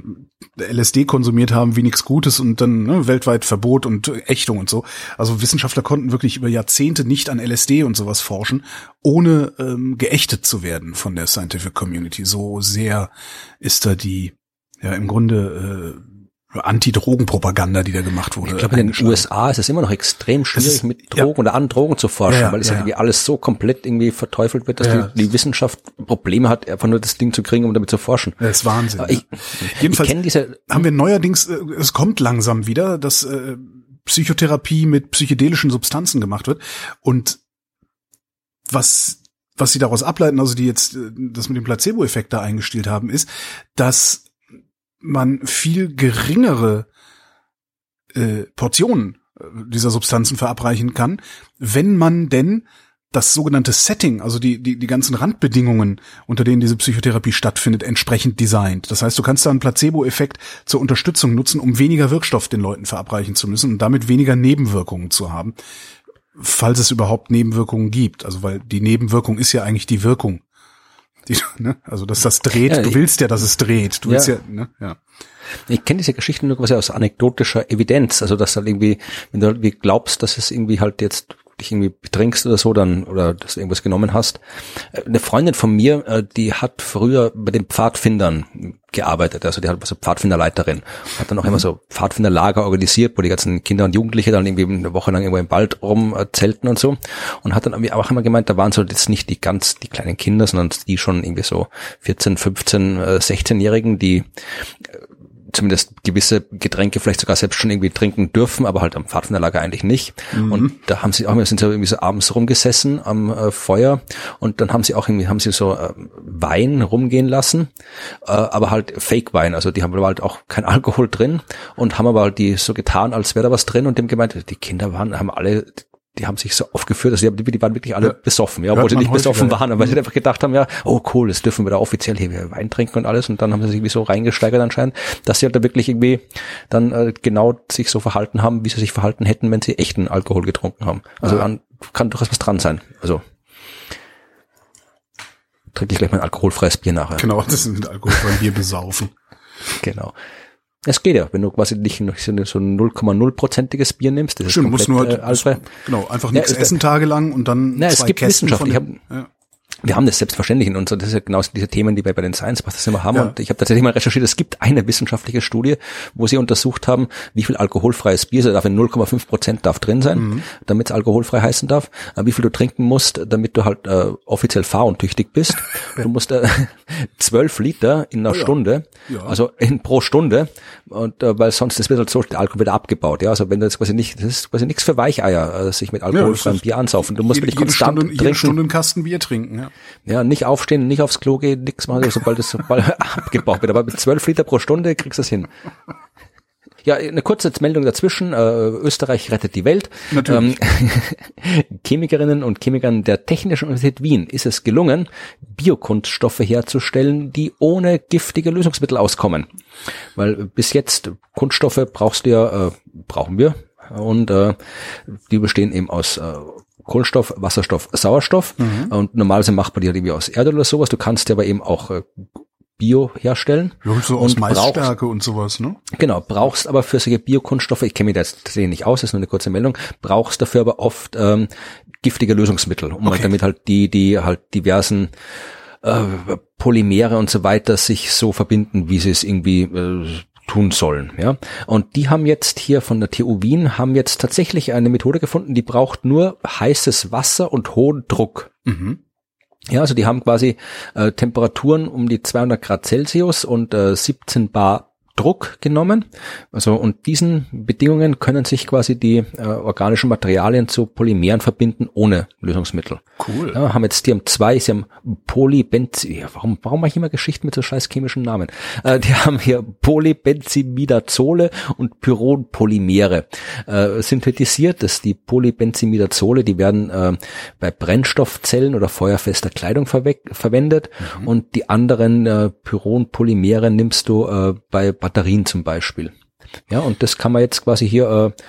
LSD konsumiert haben, wie nichts Gutes und dann ne, weltweit Verbot und Ächtung und so. Also Wissenschaftler konnten wirklich über Jahrzehnte nicht an LSD und sowas forschen, ohne ähm, geächtet zu werden von der Scientific Community. So sehr ist da die ja im Grunde äh, Anti-Drogen-Propaganda, die da gemacht wurde. Ich glaube, in den USA ist es immer noch extrem schwierig, ist, mit Drogen ja. oder an Drogen zu forschen, ja, ja, weil es ja, irgendwie alles so komplett irgendwie verteufelt wird, dass die, die, Wissenschaft Probleme hat, einfach nur das Ding zu kriegen, um damit zu forschen. Das ist Wahnsinn. Ich, Jedenfalls ich diese, haben wir neuerdings, äh, es kommt langsam wieder, dass äh, Psychotherapie mit psychedelischen Substanzen gemacht wird und was was sie daraus ableiten, also die jetzt äh, das mit dem Placebo-Effekt da eingestellt haben, ist, dass man viel geringere äh, Portionen äh, dieser Substanzen verabreichen kann, wenn man denn das sogenannte Setting, also die, die, die ganzen Randbedingungen, unter denen diese Psychotherapie stattfindet, entsprechend designt. Das heißt, du kannst da einen Placebo-Effekt zur Unterstützung nutzen, um weniger Wirkstoff den Leuten verabreichen zu müssen und damit weniger Nebenwirkungen zu haben, falls es überhaupt Nebenwirkungen gibt. Also weil die Nebenwirkung ist ja eigentlich die Wirkung die, ne? Also dass das dreht, ja, du willst ja, dass es dreht. Du willst ja, ne? ja. Ich kenne diese Geschichten nur quasi aus anekdotischer Evidenz, also dass halt irgendwie, wenn du irgendwie glaubst, dass es irgendwie halt jetzt dich irgendwie betrinkst oder so, dann oder dass du irgendwas genommen hast. Äh, eine Freundin von mir, äh, die hat früher bei den Pfadfindern gearbeitet, also die hat so Pfadfinderleiterin, hat dann auch immer so Pfadfinderlager organisiert, wo die ganzen Kinder und Jugendliche dann irgendwie eine Woche lang irgendwo im Wald rumzelten und so. Und hat dann auch immer gemeint, da waren so jetzt nicht die ganz die kleinen Kinder, sondern die schon irgendwie so 14, 15, 16-Jährigen, die zumindest gewisse Getränke vielleicht sogar selbst schon irgendwie trinken dürfen, aber halt am Pfadfinderlager eigentlich nicht. Mhm. Und da haben sie auch, sind sie irgendwie so abends rumgesessen am äh, Feuer und dann haben sie auch irgendwie, haben sie so äh, Wein rumgehen lassen, äh, aber halt Fake-Wein, also die haben halt auch kein Alkohol drin und haben aber halt die so getan, als wäre da was drin und dem gemeint, die Kinder waren, haben alle die haben sich so aufgeführt, dass die, die waren wirklich alle ja. besoffen, ja, obwohl sie nicht besoffen waren, aber mhm. sie einfach gedacht haben, ja, oh cool, jetzt dürfen wir da offiziell hier Wein trinken und alles und dann haben sie sich irgendwie so reingesteigert anscheinend, dass sie halt da wirklich irgendwie dann äh, genau sich so verhalten haben, wie sie sich verhalten hätten, wenn sie echten Alkohol getrunken haben. Also ja. kann durchaus was dran sein. Also trinke ich gleich mein alkoholfreies Bier nachher. Genau, das ist mit alkoholfreiem Bier besaufen. genau. Es geht ja, wenn du quasi nicht so ein 0,0-prozentiges Bier nimmst. Das Stimmt, musst nur halt, äh, genau, einfach nichts ja, essen tagelang und dann na, zwei es gibt Kästen Wissenschaft. Ich hab, ja wir haben das selbstverständlich in uns, das ist ja genau diese Themen, die wir bei den Science Busters immer haben. Ja. Und ich habe tatsächlich mal recherchiert, es gibt eine wissenschaftliche Studie, wo sie untersucht haben, wie viel alkoholfreies Bier, also darf in 0,5 Prozent darf drin sein, mhm. damit es alkoholfrei heißen darf, wie viel du trinken musst, damit du halt äh, offiziell fahruntüchtig bist. du musst äh, 12 Liter in einer oh ja. Stunde, ja. also in, pro Stunde, und äh, weil sonst das wird halt so der Alkohol wieder abgebaut. Ja, also wenn du jetzt quasi nicht, das ist quasi nichts für Weicheier, äh, sich mit alkoholfreiem Bier ansaufen. Du musst jede, wirklich konstant Stunde, trinken. Jede Stunde einen Kasten Bier trinken. Ja. Ja, nicht aufstehen, nicht aufs Klo gehen, nichts machen, sobald es sobald abgebaut wird. Aber mit zwölf Liter pro Stunde kriegst du es hin. Ja, eine kurze Meldung dazwischen. Äh, Österreich rettet die Welt. Natürlich. Ähm, Chemikerinnen und Chemikern der Technischen Universität Wien ist es gelungen, Biokunststoffe herzustellen, die ohne giftige Lösungsmittel auskommen. Weil bis jetzt Kunststoffe brauchst du ja, äh, brauchen wir. Und äh, die bestehen eben aus äh, Kohlenstoff, Wasserstoff, Sauerstoff. Mhm. Und normalerweise macht man die halt irgendwie aus Erde oder sowas. Du kannst ja aber eben auch äh, Bio herstellen. Ja, so aus Maisstärke brauchst, und sowas, ne? Genau, brauchst aber für solche Biokunststoffe, ich kenne mich da jetzt tatsächlich nicht aus, ist nur eine kurze Meldung, brauchst dafür aber oft ähm, giftige Lösungsmittel, um okay. halt damit halt die, die halt diversen äh, Polymere und so weiter sich so verbinden, wie sie es irgendwie äh, tun sollen, ja. Und die haben jetzt hier von der TU Wien haben jetzt tatsächlich eine Methode gefunden, die braucht nur heißes Wasser und hohen Druck. Mhm. Ja, also die haben quasi äh, Temperaturen um die 200 Grad Celsius und äh, 17 Bar Druck genommen. Also und diesen Bedingungen können sich quasi die äh, organischen Materialien zu Polymeren verbinden ohne Lösungsmittel. Cool. Ja, haben jetzt die haben zwei, sie haben Polybenzin. Ja, warum warum mache ich immer Geschichten mit so scheiß chemischen Namen? Äh, die haben hier Polybenzimidazole und Pyronpolymere äh, synthetisiert. Das die Polybenzimidazole, die werden äh, bei Brennstoffzellen oder feuerfester Kleidung verwendet mhm. und die anderen äh, Pyronpolymere nimmst du äh, bei Batterien zum Beispiel. Ja, und das kann man jetzt quasi hier äh,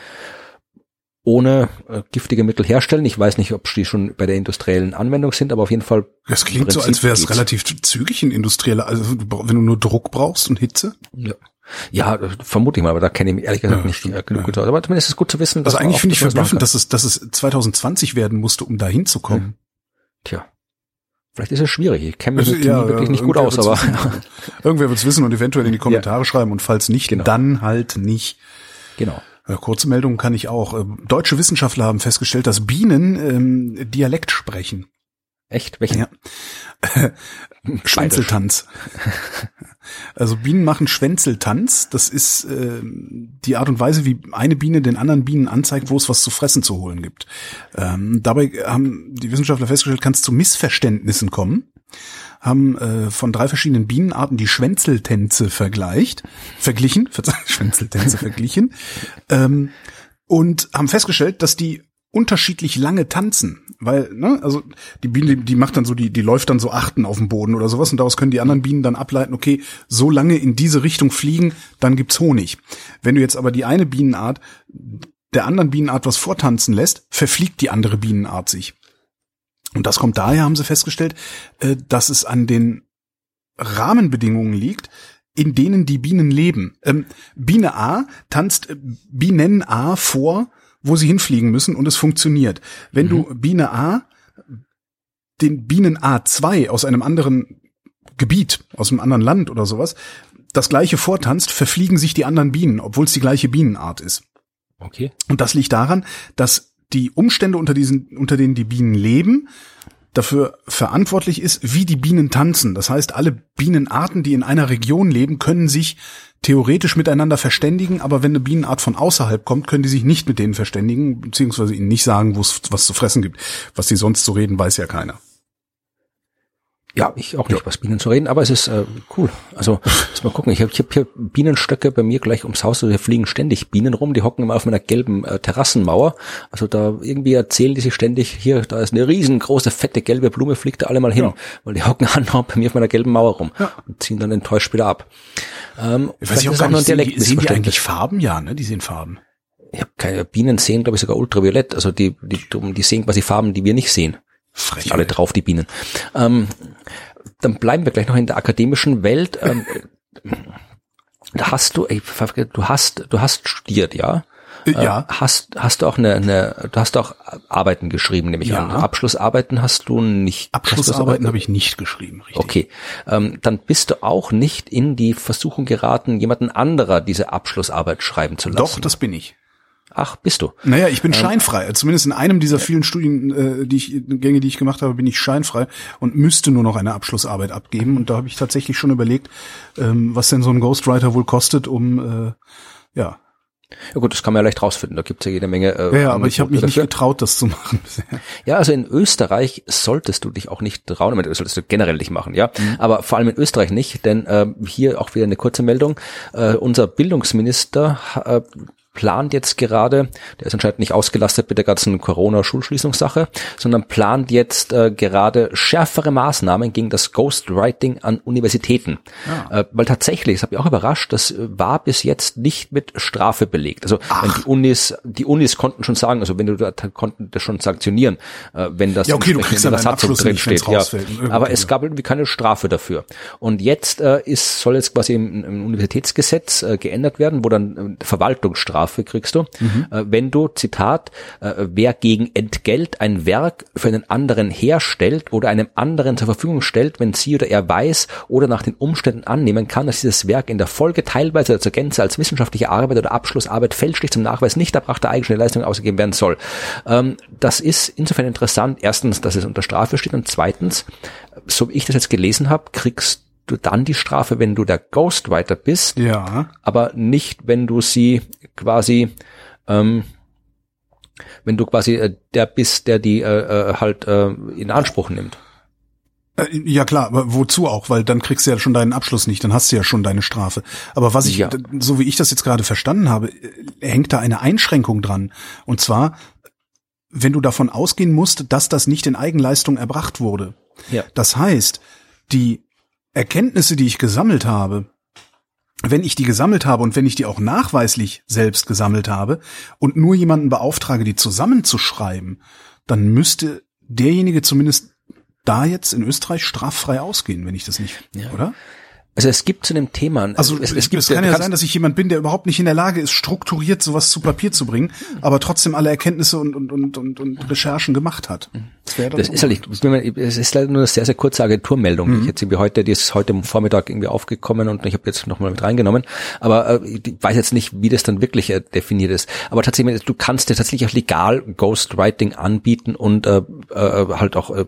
ohne äh, giftige Mittel herstellen. Ich weiß nicht, ob die schon bei der industriellen Anwendung sind, aber auf jeden Fall. Das klingt so, als wäre es relativ zügig in industrieller, also wenn du nur Druck brauchst und Hitze. Ja. Ja, vermute ich mal, aber da kenne ich mich ehrlich gesagt ja, nicht ja, genug ja. Aber zumindest ist es gut zu wissen. Dass also eigentlich finde ich verblüffend, dass es, dass es 2020 werden musste, um da hinzukommen. Tja. Vielleicht ist es schwierig. Ich kenne mich ja, wirklich nicht gut aus, aber irgendwer wird es wissen und eventuell in die Kommentare ja. schreiben und falls nicht, genau. dann halt nicht. Genau. Ja, kurze Meldung kann ich auch. Ähm, deutsche Wissenschaftler haben festgestellt, dass Bienen ähm, Dialekt sprechen. Echt? Welchen? Ja. Schwänzeltanz. Also Bienen machen Schwänzeltanz. Das ist äh, die Art und Weise, wie eine Biene den anderen Bienen anzeigt, wo es was zu fressen zu holen gibt. Ähm, dabei haben die Wissenschaftler festgestellt, kann es zu Missverständnissen kommen. Haben äh, von drei verschiedenen Bienenarten die Schwänzeltänze vergleicht, verglichen, Schwänzeltänze verglichen, ähm, und haben festgestellt, dass die unterschiedlich lange tanzen, weil ne, also die Biene, die macht dann so die die läuft dann so achten auf dem Boden oder sowas und daraus können die anderen Bienen dann ableiten, okay, so lange in diese Richtung fliegen, dann gibt's Honig. Wenn du jetzt aber die eine Bienenart der anderen Bienenart was vortanzen lässt, verfliegt die andere Bienenart sich. Und das kommt daher, haben sie festgestellt, äh, dass es an den Rahmenbedingungen liegt, in denen die Bienen leben. Ähm, Biene A tanzt äh, Bienen A vor, wo sie hinfliegen müssen und es funktioniert. Wenn mhm. du Biene A den Bienen A2 aus einem anderen Gebiet, aus einem anderen Land oder sowas, das gleiche vortanzt, verfliegen sich die anderen Bienen, obwohl es die gleiche Bienenart ist. Okay. Und das liegt daran, dass die Umstände, unter diesen, unter denen die Bienen leben, dafür verantwortlich ist, wie die Bienen tanzen. Das heißt, alle Bienenarten, die in einer Region leben, können sich theoretisch miteinander verständigen, aber wenn eine Bienenart von außerhalb kommt, können die sich nicht mit denen verständigen, beziehungsweise ihnen nicht sagen, wo es was zu fressen gibt. Was die sonst so reden, weiß ja keiner. Ja, ich auch nicht, ja. was Bienen zu reden, aber es ist äh, cool. Also, lass mal gucken. Ich habe ich hab hier Bienenstöcke bei mir gleich ums Haus, also hier fliegen ständig Bienen rum, die hocken immer auf meiner gelben äh, Terrassenmauer. Also da irgendwie erzählen die sich ständig, hier, da ist eine riesengroße, fette, gelbe Blume, fliegt da alle mal hin. Ja. Weil die hocken andauernd bei mir auf meiner gelben Mauer rum ja. und ziehen dann enttäuscht wieder ab. Ähm, ich weiß ich auch gar nicht, sehen, die, sehen die eigentlich Farben? Ja, ne? Die sehen Farben. Ich habe keine Bienen sehen, glaube ich, sogar ultraviolett. Also die, die, die sehen quasi Farben, die wir nicht sehen. Frech, alle drauf, die Bienen. Ähm, dann bleiben wir gleich noch in der akademischen Welt. Ähm, da hast du, ey, du hast, du hast studiert, ja? Äh, ja. Hast, hast du auch eine, eine, du hast auch Arbeiten geschrieben, nehme ich ja. an. Abschlussarbeiten hast du nicht. Abschlussarbeiten habe ich nicht geschrieben, richtig. Okay. Ähm, dann bist du auch nicht in die Versuchung geraten, jemanden anderer diese Abschlussarbeit schreiben zu lassen. Doch, das bin ich. Ach, bist du? Naja, ich bin ähm, scheinfrei. Zumindest in einem dieser vielen Studien, äh, die ich, Gänge, die ich gemacht habe, bin ich scheinfrei und müsste nur noch eine Abschlussarbeit abgeben. Und da habe ich tatsächlich schon überlegt, ähm, was denn so ein Ghostwriter wohl kostet, um äh, ja. Ja gut, das kann man ja leicht rausfinden. Da gibt's ja jede Menge. Äh, ja, aber ich habe mich dafür. nicht getraut, das zu machen bisher. Ja, also in Österreich solltest du dich auch nicht trauen, das solltest du generell nicht machen, ja. Mhm. Aber vor allem in Österreich nicht, denn äh, hier auch wieder eine kurze Meldung. Äh, unser Bildungsminister äh, plant jetzt gerade, der ist anscheinend nicht ausgelastet mit der ganzen Corona-Schulschließungssache, sondern plant jetzt äh, gerade schärfere Maßnahmen gegen das Ghostwriting an Universitäten. Ja. Äh, weil tatsächlich, das hat mich auch überrascht, das war bis jetzt nicht mit Strafe belegt. Also die Unis, die Unis konnten schon sagen, also wenn du da konnten das schon sanktionieren, äh, wenn das ja, okay, du kriegst in der Satzung drin steht. Ja. Aber es gab irgendwie keine Strafe dafür. Und jetzt äh, ist, soll jetzt quasi im, im Universitätsgesetz äh, geändert werden, wo dann äh, Verwaltungsstrafe Strafe kriegst du, mhm. äh, wenn du, Zitat, äh, wer gegen Entgelt ein Werk für einen anderen herstellt oder einem anderen zur Verfügung stellt, wenn sie oder er weiß oder nach den Umständen annehmen kann, dass dieses Werk in der Folge teilweise oder zur Gänze als wissenschaftliche Arbeit oder Abschlussarbeit fälschlich zum Nachweis nicht erbrachter eigenständiger Leistung ausgegeben werden soll. Ähm, das ist insofern interessant. Erstens, dass es unter Strafe steht und zweitens, so wie ich das jetzt gelesen habe, kriegst du dann die Strafe, wenn du der Ghostwriter bist, ja. aber nicht, wenn du sie quasi, ähm, wenn du quasi äh, der bist, der die äh, äh, halt äh, in Anspruch nimmt. Äh, ja klar, aber wozu auch? Weil dann kriegst du ja schon deinen Abschluss nicht, dann hast du ja schon deine Strafe. Aber was ich, ja. so wie ich das jetzt gerade verstanden habe, äh, hängt da eine Einschränkung dran. Und zwar, wenn du davon ausgehen musst, dass das nicht in Eigenleistung erbracht wurde. Ja. Das heißt, die Erkenntnisse, die ich gesammelt habe, wenn ich die gesammelt habe und wenn ich die auch nachweislich selbst gesammelt habe und nur jemanden beauftrage, die zusammenzuschreiben, dann müsste derjenige zumindest da jetzt in Österreich straffrei ausgehen, wenn ich das nicht, ja. oder? Also es gibt zu dem Thema. Also es, es, gibt, es kann ja sein, dass ich jemand bin, der überhaupt nicht in der Lage ist, strukturiert sowas zu Papier zu bringen, aber trotzdem alle Erkenntnisse und und und und, und Recherchen gemacht hat. Das, das ist halt, es ist leider nur eine sehr sehr kurze Agenturmeldung. Mhm. Ich jetzt irgendwie heute, die ist heute Vormittag irgendwie aufgekommen und ich habe jetzt nochmal mit reingenommen. Aber äh, ich weiß jetzt nicht, wie das dann wirklich äh, definiert ist. Aber tatsächlich, du kannst dir tatsächlich auch legal Ghostwriting anbieten und äh, äh, halt auch äh,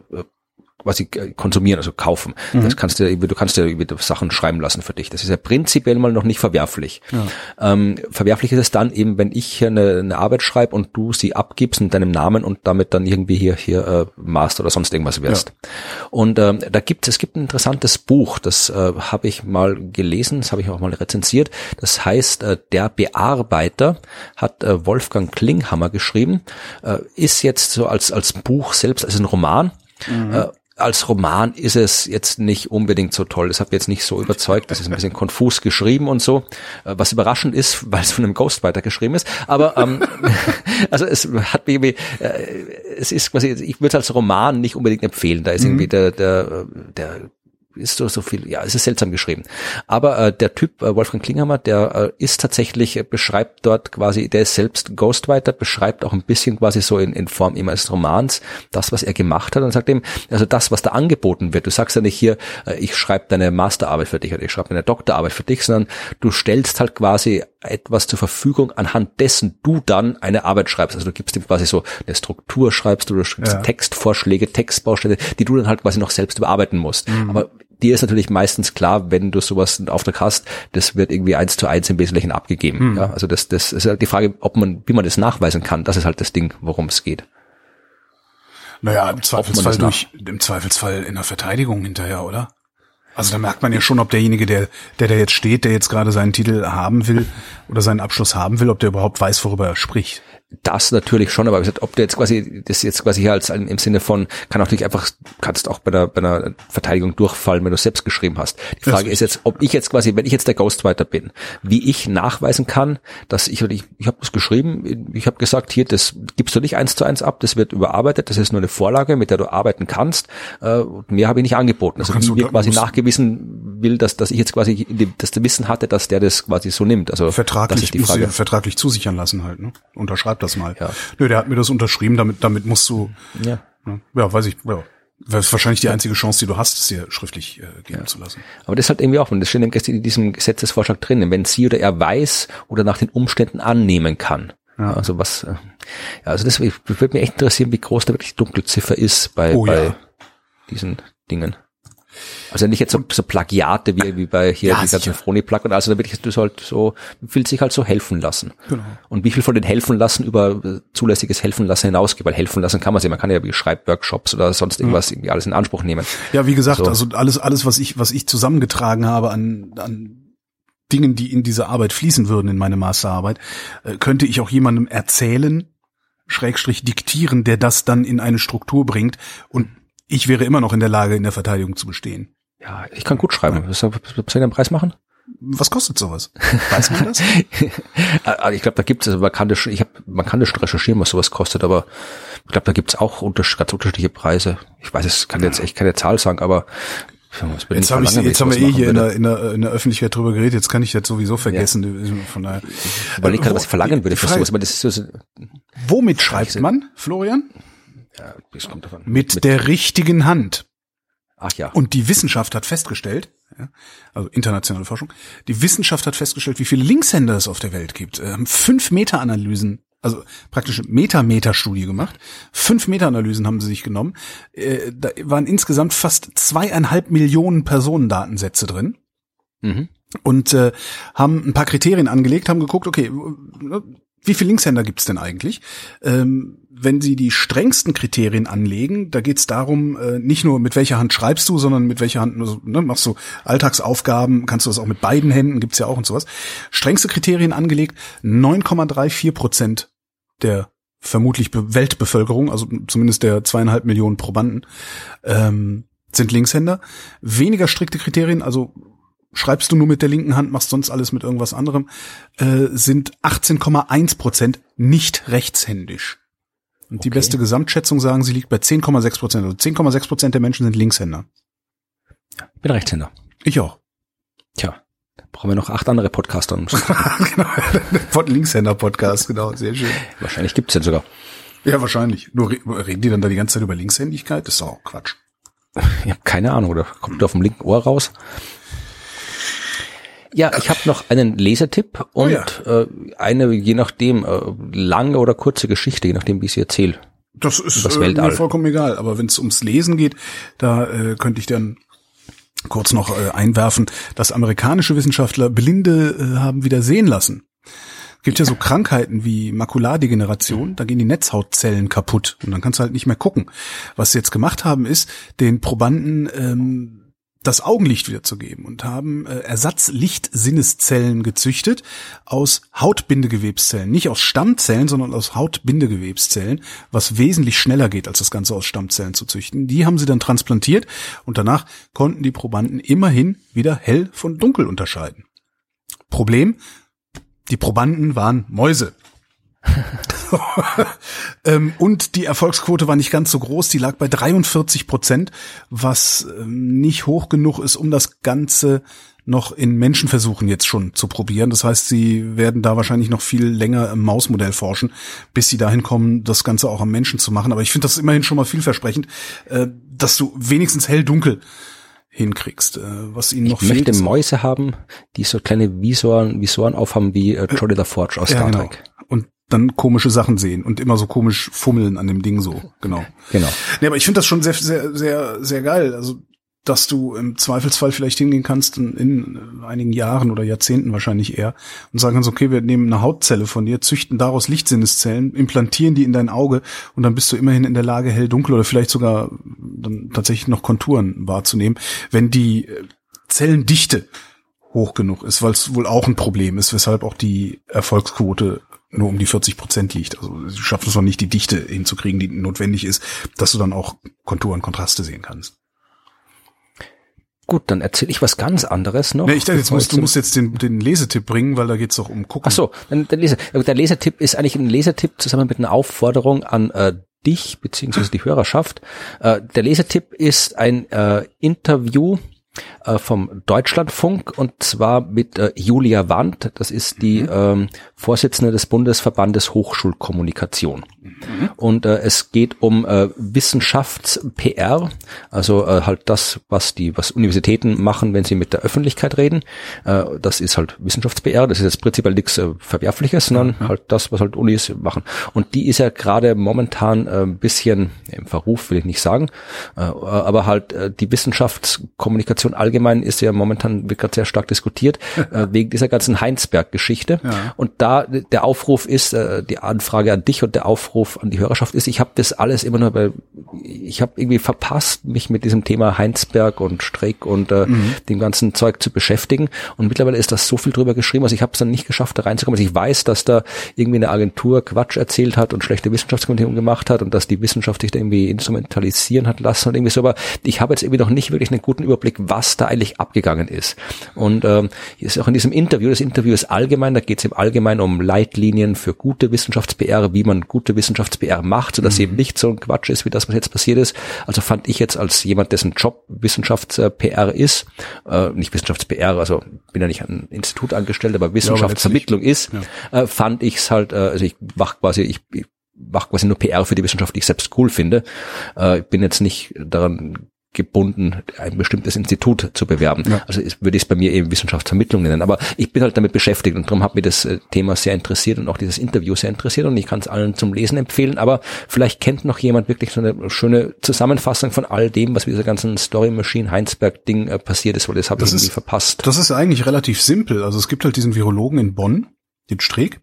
quasi konsumieren, also kaufen. Mhm. Das kannst du, du kannst dir Sachen schreiben lassen für dich. Das ist ja prinzipiell mal noch nicht verwerflich. Ja. Ähm, verwerflich ist es dann eben, wenn ich hier eine, eine Arbeit schreibe und du sie abgibst in deinem Namen und damit dann irgendwie hier hier äh, Master oder sonst irgendwas wirst. Ja. Und ähm, da gibt es gibt ein interessantes Buch, das äh, habe ich mal gelesen, das habe ich auch mal rezensiert. Das heißt äh, Der Bearbeiter hat äh, Wolfgang Klinghammer geschrieben, äh, ist jetzt so als als Buch selbst als ein Roman. Mhm. Als Roman ist es jetzt nicht unbedingt so toll. Das hat jetzt nicht so überzeugt. Das ist ein bisschen konfus geschrieben und so. Äh, was überraschend ist, weil es von einem Ghostwriter geschrieben ist. Aber ähm, also es hat irgendwie, äh, es ist quasi, ich würde es als Roman nicht unbedingt empfehlen. Da ist mhm. irgendwie der, der, der ist so, so viel, ja, es ist seltsam geschrieben. Aber äh, der Typ, äh, Wolfgang Klinghammer, der äh, ist tatsächlich, äh, beschreibt dort quasi, der ist selbst Ghostwriter, beschreibt auch ein bisschen quasi so in, in Form immer des Romans das, was er gemacht hat und sagt ihm, also das, was da angeboten wird, du sagst ja nicht hier, äh, ich schreibe deine Masterarbeit für dich oder ich schreibe deine Doktorarbeit für dich, sondern du stellst halt quasi etwas zur Verfügung, anhand dessen du dann eine Arbeit schreibst. Also du gibst ihm quasi so eine Struktur schreibst, du, du schreibst ja. Textvorschläge, Textbausteine, die du dann halt quasi noch selbst überarbeiten musst. Mhm. Aber dir ist natürlich meistens klar, wenn du sowas in Auftrag hast, das wird irgendwie eins zu eins im Wesentlichen abgegeben. Hm. Ja, also das, das ist halt die Frage, ob man, wie man das nachweisen kann. Das ist halt das Ding, worum es geht. Naja, im Zweifelsfall durch, im Zweifelsfall in der Verteidigung hinterher, oder? Also da merkt man ja schon, ob derjenige, der, der da jetzt steht, der jetzt gerade seinen Titel haben will oder seinen Abschluss haben will, ob der überhaupt weiß, worüber er spricht. Das natürlich schon, aber ob du jetzt quasi, das jetzt quasi hier als im Sinne von, kann auch natürlich einfach, kannst auch bei der, bei einer Verteidigung durchfallen, wenn du selbst geschrieben hast. Die Frage ist jetzt, ob ich jetzt quasi, wenn ich jetzt der Ghostwriter bin, wie ich nachweisen kann, dass ich, ich, ich habe das geschrieben, ich habe gesagt, hier, das gibst du nicht eins zu eins ab, das wird überarbeitet, das ist nur eine Vorlage, mit der du arbeiten kannst, äh, mehr habe ich nicht angeboten. Also wie mir quasi nachgewiesen will, dass, dass ich jetzt quasi das Wissen hatte, dass der das quasi so nimmt. Also vertraglich, das ist die Frage. vertraglich zusichern lassen halt, ne? Unterschreibt schreib das mal. Ja. Nö, der hat mir das unterschrieben, damit, damit musst du, ja, ne? ja weiß ich, ja. Das ist wahrscheinlich die einzige Chance, die du hast, es dir schriftlich äh, geben ja. zu lassen. Aber das ist halt irgendwie auch, und das steht in diesem Gesetzesvorschlag drin, wenn sie oder er weiß oder nach den Umständen annehmen kann. Ja. Also was, äh, ja, also das würde mich echt interessieren, wie groß da wirklich die Dunkelziffer ist bei, oh, bei ja. diesen Dingen. Also nicht jetzt so, so Plagiate wie, wie bei hier ja, die ganzen Froni-Plug und also da wirklich du halt so, fühlt sich halt so helfen lassen. Genau. Und wie viel von den helfen lassen über äh, zulässiges helfen lassen hinausgeht, weil helfen lassen kann man sich, man kann ja wie Schreibworkshops oder sonst irgendwas ja. irgendwie alles in Anspruch nehmen. Ja, wie gesagt, so. also alles, alles, was ich, was ich zusammengetragen habe an, an Dingen, die in diese Arbeit fließen würden, in meine Masterarbeit, äh, könnte ich auch jemandem erzählen, Schrägstrich diktieren, der das dann in eine Struktur bringt und ich wäre immer noch in der Lage, in der Verteidigung zu bestehen. Ja, ich kann gut schreiben. Ja. Was soll ich den Preis machen? Was kostet sowas? Weiß man das? Also ich glaube, da gibt es, also man kann das, ich hab, man kann das schon recherchieren, was sowas kostet, aber ich glaube, da gibt es auch unter, ganz unterschiedliche Preise. Ich weiß, es kann jetzt echt keine Zahl sagen, aber Jetzt, hab ich, jetzt haben wir eh hier in der, in, der, in der Öffentlichkeit drüber geredet, jetzt kann ich jetzt sowieso vergessen. Ja. Von daher. Ich überlege gerade, was ich verlangen würde für sowas, aber das ist so, Womit schreibt man, Florian? Ja, kommt davon. Mit, mit der richtigen Hand. Ach ja. Und die Wissenschaft hat festgestellt, ja, also internationale Forschung, die Wissenschaft hat festgestellt, wie viele Linkshänder es auf der Welt gibt. Haben fünf Meta-Analysen, also praktisch Meta-Meta-Studie gemacht. Fünf Meta-Analysen haben sie sich genommen. Äh, da waren insgesamt fast zweieinhalb Millionen Personendatensätze drin. Mhm. Und äh, haben ein paar Kriterien angelegt, haben geguckt, okay, wie viele Linkshänder gibt's denn eigentlich? Ähm, wenn Sie die strengsten Kriterien anlegen, da geht's darum, äh, nicht nur mit welcher Hand schreibst du, sondern mit welcher Hand also, ne, machst du Alltagsaufgaben, kannst du das auch mit beiden Händen, gibt's ja auch und sowas. Strengste Kriterien angelegt, 9,34 Prozent der vermutlich Weltbevölkerung, also zumindest der zweieinhalb Millionen Probanden, ähm, sind Linkshänder. Weniger strikte Kriterien, also schreibst du nur mit der linken Hand, machst sonst alles mit irgendwas anderem, äh, sind 18,1 Prozent nicht rechtshändisch. Und okay. die beste Gesamtschätzung sagen, sie liegt bei 10,6 Prozent. Also 10,6 Prozent der Menschen sind Linkshänder. Ich bin Rechtshänder. Ich auch. Tja, brauchen wir noch acht andere Podcaster. genau, Linkshänder-Podcast, genau, sehr schön. Wahrscheinlich gibt's den sogar. Ja, wahrscheinlich. Nur reden die dann da die ganze Zeit über Linkshändigkeit? Das ist auch Quatsch. Ich habe keine Ahnung, oder kommt der auf dem linken Ohr raus? Ja, ich habe noch einen Lesetipp oh und oh ja. äh, eine, je nachdem, äh, lange oder kurze Geschichte, je nachdem, wie ich sie erzähle. Das ist das äh, mir vollkommen egal, aber wenn es ums Lesen geht, da äh, könnte ich dann kurz noch äh, einwerfen, dass amerikanische Wissenschaftler Blinde äh, haben wieder sehen lassen. Gibt ja so Krankheiten wie Makulardegeneration, da gehen die Netzhautzellen kaputt und dann kannst du halt nicht mehr gucken. Was sie jetzt gemacht haben, ist, den Probanden ähm, das Augenlicht wiederzugeben und haben äh, Ersatzlichtsinneszellen gezüchtet aus Hautbindegewebszellen. Nicht aus Stammzellen, sondern aus Hautbindegewebszellen, was wesentlich schneller geht, als das Ganze aus Stammzellen zu züchten. Die haben sie dann transplantiert und danach konnten die Probanden immerhin wieder hell von dunkel unterscheiden. Problem, die Probanden waren Mäuse. ähm, und die Erfolgsquote war nicht ganz so groß, die lag bei 43 Prozent, was ähm, nicht hoch genug ist, um das Ganze noch in Menschenversuchen jetzt schon zu probieren. Das heißt, sie werden da wahrscheinlich noch viel länger im Mausmodell forschen, bis sie dahin kommen, das Ganze auch am Menschen zu machen. Aber ich finde das immerhin schon mal vielversprechend, äh, dass du wenigstens hell-dunkel hinkriegst. Äh, was ihnen noch ich fehlt. Ich möchte Mäuse haben, die so kleine Visoren, Visoren aufhaben wie äh, Jolly the Forge aus Star Trek. Genau. Dann komische Sachen sehen und immer so komisch fummeln an dem Ding so, genau. Genau. Nee, aber ich finde das schon sehr, sehr, sehr, sehr geil. Also dass du im Zweifelsfall vielleicht hingehen kannst in, in, einigen Jahren oder Jahrzehnten wahrscheinlich eher und sagen kannst, okay, wir nehmen eine Hautzelle von dir, züchten daraus Lichtsinneszellen, implantieren die in dein Auge und dann bist du immerhin in der Lage, hell, dunkel oder vielleicht sogar dann tatsächlich noch Konturen wahrzunehmen, wenn die äh, Zellendichte hoch genug ist, weil es wohl auch ein Problem ist, weshalb auch die Erfolgsquote nur um die 40 Prozent liegt. Also du schaffst es noch nicht, die Dichte hinzukriegen, die notwendig ist, dass du dann auch Konturen, Kontraste sehen kannst. Gut, dann erzähle ich was ganz anderes noch. Nee, ich dachte, jetzt musst, du musst jetzt den, den Lesetipp bringen, weil da geht's doch um Gucken. Ach so, der, Lese, der Lesetipp ist eigentlich ein Lesetipp zusammen mit einer Aufforderung an äh, dich beziehungsweise die Hörerschaft. Äh, der Lesetipp ist ein äh, Interview äh, vom Deutschlandfunk und zwar mit äh, Julia Wandt. Das ist die mhm. ähm, Vorsitzende des Bundesverbandes Hochschulkommunikation. Mhm. Und äh, es geht um äh, Wissenschafts-PR, also äh, halt das, was die, was Universitäten machen, wenn sie mit der Öffentlichkeit reden. Äh, das ist halt Wissenschafts-PR. Das ist jetzt prinzipiell nichts äh, Verwerfliches, sondern mhm. halt das, was halt Unis machen. Und die ist ja gerade momentan äh, ein bisschen im Verruf, will ich nicht sagen, äh, aber halt äh, die Wissenschaftskommunikation allgemein ist ja momentan wird gerade sehr stark diskutiert äh, wegen dieser ganzen Heinsberg-Geschichte. Ja. Und da der Aufruf ist, äh, die Anfrage an dich und der Aufruf an die Hörerschaft ist, ich habe das alles immer nur, weil ich habe irgendwie verpasst, mich mit diesem Thema Heinsberg und Streeck und äh, mhm. dem ganzen Zeug zu beschäftigen. Und mittlerweile ist das so viel drüber geschrieben, also ich habe es dann nicht geschafft, da reinzukommen. Also ich weiß, dass da irgendwie eine Agentur Quatsch erzählt hat und schlechte Wissenschaftskommentierung gemacht hat und dass die Wissenschaft sich da irgendwie instrumentalisieren hat lassen und irgendwie so, aber ich habe jetzt irgendwie noch nicht wirklich einen guten Überblick, was da eigentlich abgegangen ist. Und ähm, ist auch in diesem Interview, das Interview ist allgemein, da geht es im Allgemeinen um Leitlinien für gute Wissenschafts-PR, wie man gute Wissenschafts-PR macht, sodass mhm. eben nicht so ein Quatsch ist, wie das, was jetzt passiert ist. Also fand ich jetzt als jemand, dessen Job Wissenschafts-PR ist, äh, nicht Wissenschafts-PR, also bin ja nicht an ein Institut angestellt, aber Wissenschaftsvermittlung ja, ist, ja. äh, fand ich es halt, äh, also ich mach quasi, ich, ich mache quasi nur PR für die Wissenschaft, die ich selbst cool finde. Äh, ich bin jetzt nicht daran gebunden, ein bestimmtes Institut zu bewerben. Ja. Also ist, würde ich es bei mir eben Wissenschaftsvermittlung nennen. Aber ich bin halt damit beschäftigt und darum hat mich das äh, Thema sehr interessiert und auch dieses Interview sehr interessiert und ich kann es allen zum Lesen empfehlen. Aber vielleicht kennt noch jemand wirklich so eine schöne Zusammenfassung von all dem, was mit dieser ganzen Story Machine Heinsberg Ding äh, passiert ist, weil das habe ich irgendwie verpasst. Das ist eigentlich relativ simpel. Also es gibt halt diesen Virologen in Bonn, den Streeck.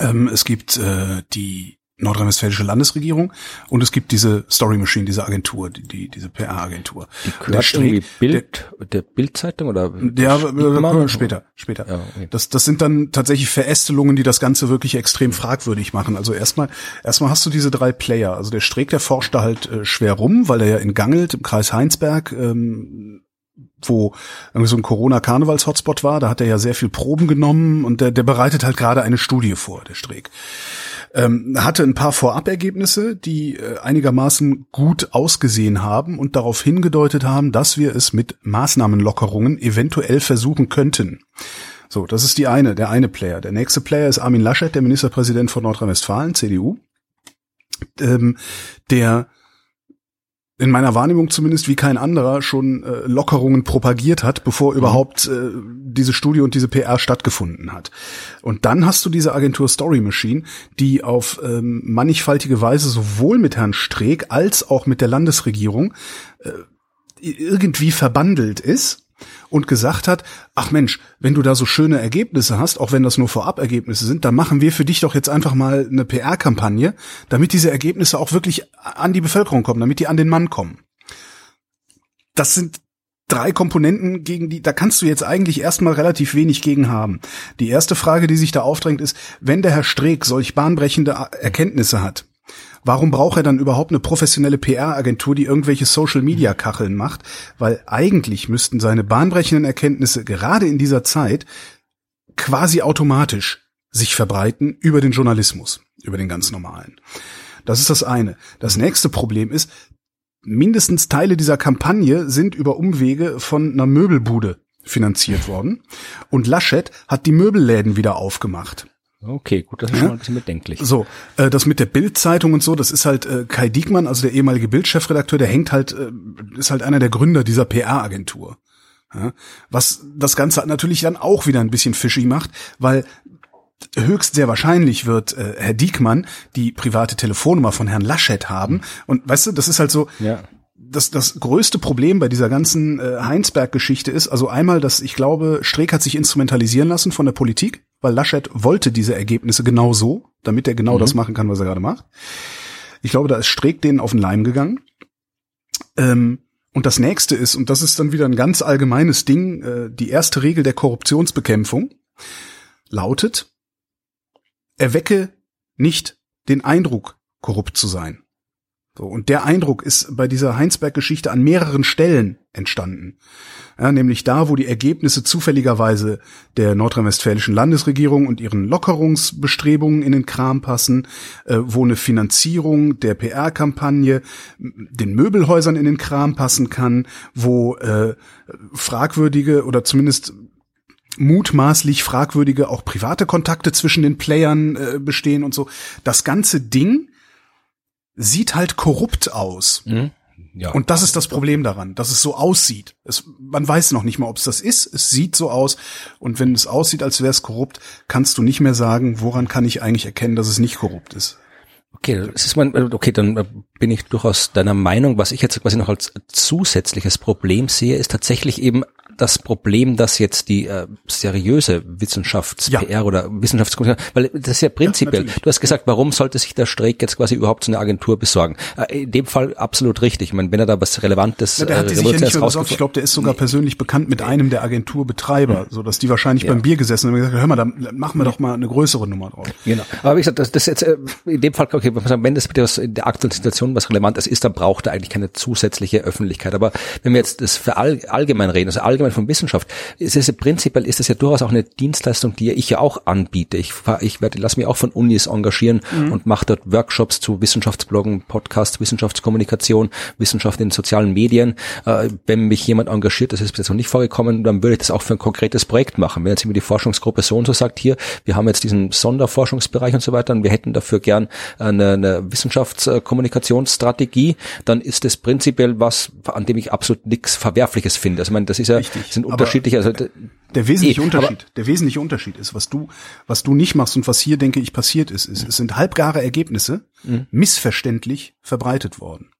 Ähm, es gibt äh, die nordrhein-westfälische Landesregierung und es gibt diese Story Machine, diese Agentur, die, die diese PR-Agentur. Die gehört Streeck, irgendwie Bild, der, der Bildzeitung oder? Ja, äh, später, später. Ja, okay. Das, das sind dann tatsächlich Verästelungen, die das Ganze wirklich extrem fragwürdig machen. Also erstmal, erstmal hast du diese drei Player. Also der Streeck, der forscht da halt äh, schwer rum, weil er ja in Gangelt im Kreis Heinsberg ähm, wo irgendwie so ein Corona-Karnevals-Hotspot war, da hat er ja sehr viel Proben genommen und der, der bereitet halt gerade eine Studie vor, der Streeck. Ähm, hatte ein paar Vorabergebnisse, die äh, einigermaßen gut ausgesehen haben und darauf hingedeutet haben, dass wir es mit Maßnahmenlockerungen eventuell versuchen könnten. So, das ist die eine, der eine Player. Der nächste Player ist Armin Laschet, der Ministerpräsident von Nordrhein-Westfalen, CDU. Ähm, der in meiner Wahrnehmung zumindest wie kein anderer schon äh, Lockerungen propagiert hat, bevor mhm. überhaupt äh, diese Studie und diese PR stattgefunden hat. Und dann hast du diese Agentur Story Machine, die auf ähm, mannigfaltige Weise sowohl mit Herrn Streeck als auch mit der Landesregierung äh, irgendwie verbandelt ist und gesagt hat, ach Mensch, wenn du da so schöne Ergebnisse hast, auch wenn das nur Vorab-Ergebnisse sind, dann machen wir für dich doch jetzt einfach mal eine PR-Kampagne, damit diese Ergebnisse auch wirklich an die Bevölkerung kommen, damit die an den Mann kommen. Das sind drei Komponenten, gegen die, da kannst du jetzt eigentlich erstmal relativ wenig gegen haben. Die erste Frage, die sich da aufdrängt, ist, wenn der Herr Streeck solch bahnbrechende Erkenntnisse hat, warum braucht er dann überhaupt eine professionelle PR-Agentur, die irgendwelche Social-Media-Kacheln macht? Weil eigentlich müssten seine bahnbrechenden Erkenntnisse gerade in dieser Zeit quasi automatisch sich verbreiten über den Journalismus, über den ganz normalen. Das ist das eine. Das nächste Problem ist, mindestens Teile dieser Kampagne sind über Umwege von einer Möbelbude finanziert worden. Und Laschet hat die Möbelläden wieder aufgemacht. Okay, gut, das ist ja? schon ein bisschen bedenklich. So, äh, das mit der Bildzeitung und so, das ist halt äh, Kai Diekmann, also der ehemalige Bildchefredakteur, der hängt halt, äh, ist halt einer der Gründer dieser PR-Agentur. Ja? Was das Ganze natürlich dann auch wieder ein bisschen fishy macht, weil höchst sehr wahrscheinlich wird äh, Herr Diekmann die private Telefonnummer von Herrn Laschet haben. Und weißt du, das ist halt so, ja das, das größte Problem bei dieser ganzen äh, Heinsberg-Geschichte ist, also einmal, dass ich glaube, Streeck hat sich instrumentalisieren lassen von der Politik, weil Laschet wollte diese Ergebnisse genau so, damit er genau mhm. das machen kann, was er gerade macht. Ich glaube, da ist Streeck denen auf den Leim gegangen. Ähm, und das nächste ist, und das ist dann wieder ein ganz allgemeines Ding, äh, die erste Regel der Korruptionsbekämpfung lautet, erwecke nicht den Eindruck, korrupt zu sein. So, und der Eindruck ist bei dieser Heinsberg-Geschichte an mehreren Stellen entstanden. Ja, nämlich da, wo die Ergebnisse zufälligerweise der nordrhein-westfälischen Landesregierung und ihren Lockerungsbestrebungen in den Kram passen, äh, wo eine Finanzierung der PR-Kampagne den Möbelhäusern in den Kram passen kann, wo äh, fragwürdige oder zumindest mutmaßlich fragwürdige auch private Kontakte zwischen den Playern äh, bestehen und so. Das ganze Ding sieht halt korrupt aus. Mhm. Ja. Und das ist das Problem daran, dass es so aussieht. Es, man weiß noch nicht mal, ob es das ist. Es sieht so aus. Und wenn es aussieht, als wäre es korrupt, kannst du nicht mehr sagen, woran kann ich eigentlich erkennen, dass es nicht korrupt ist. Okay, das ist mein, okay, dann bin ich durchaus deiner Meinung. Was ich jetzt quasi noch als zusätzliches Problem sehe, ist tatsächlich eben das Problem, dass jetzt die äh, seriöse Wissenschafts-PR ja. oder Wissenschaftskommunikation, weil das ist ja prinzipiell, ja, du hast gesagt, warum sollte sich der Streeck jetzt quasi überhaupt so eine Agentur besorgen? Äh, in dem Fall absolut richtig. Ich meine, wenn er da was Relevantes ja, der hat äh, sich ja nicht besorgt. Ich glaube, der ist sogar nee. persönlich bekannt mit einem der Agenturbetreiber, so dass die wahrscheinlich beim Bier gesessen haben und gesagt, hör mal, da machen wir doch mal eine größere Nummer drauf. Genau. Aber wie gesagt, das, das jetzt äh, in dem Fall, okay, wenn das bitte was in der aktuellen Situation was Relevantes ist, dann braucht er eigentlich keine zusätzliche Öffentlichkeit. Aber wenn wir jetzt das für all, allgemein reden, also allgemein von Wissenschaft, ist es prinzipiell ist es ja durchaus auch eine Dienstleistung, die ich ja auch anbiete. Ich, ich werde, lass mich auch von Unis engagieren mhm. und mache dort Workshops zu Wissenschaftsbloggen, Podcasts, Wissenschaftskommunikation, Wissenschaft in sozialen Medien. Äh, wenn mich jemand engagiert, das ist bis jetzt noch nicht vorgekommen, dann würde ich das auch für ein konkretes Projekt machen. Wenn jetzt immer die Forschungsgruppe so und so sagt, hier, wir haben jetzt diesen Sonderforschungsbereich und so weiter und wir hätten dafür gern eine, eine Wissenschaftskommunikationsstrategie, dann ist das prinzipiell was, an dem ich absolut nichts Verwerfliches finde. Also ich meine, das ist ja, Richtig. sind unterschiedliche, also der wesentliche eh, Unterschied, der wesentliche Unterschied ist, was du, was du nicht machst und was hier, denke ich, passiert ist, ist, es sind halbgare Ergebnisse mhm. missverständlich verbreitet worden.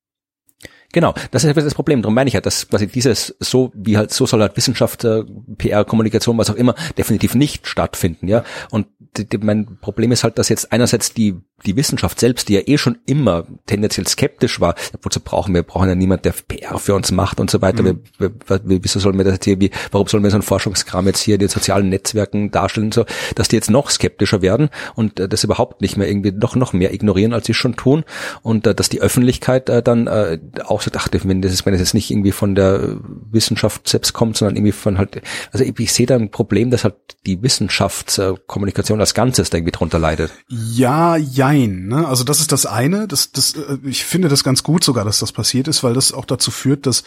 Genau, das ist das Problem. Darum meine ich ja, dass quasi dieses so wie halt so soll halt Wissenschaft, äh, PR, Kommunikation, was auch immer, definitiv nicht stattfinden. Ja, und die, die, mein Problem ist halt, dass jetzt einerseits die die Wissenschaft selbst, die ja eh schon immer tendenziell skeptisch war, wozu brauchen wir, brauchen ja niemand, der PR für uns macht und so weiter. Mhm. Wir, wir, wieso sollen wir das hier, wie, warum sollen wir so einen Forschungskram jetzt hier in den sozialen Netzwerken darstellen, so, dass die jetzt noch skeptischer werden und äh, das überhaupt nicht mehr irgendwie noch, noch mehr ignorieren, als sie schon tun und äh, dass die Öffentlichkeit äh, dann äh, auch so dachte, wenn das, wenn das jetzt nicht irgendwie von der Wissenschaft selbst kommt, sondern irgendwie von halt, also ich, ich sehe da ein Problem, dass halt die Wissenschaftskommunikation als Ganzes da irgendwie drunter leidet. Ja, ja, Nein, ne? Also das ist das eine. Das, das, äh, ich finde das ganz gut sogar, dass das passiert ist, weil das auch dazu führt, dass,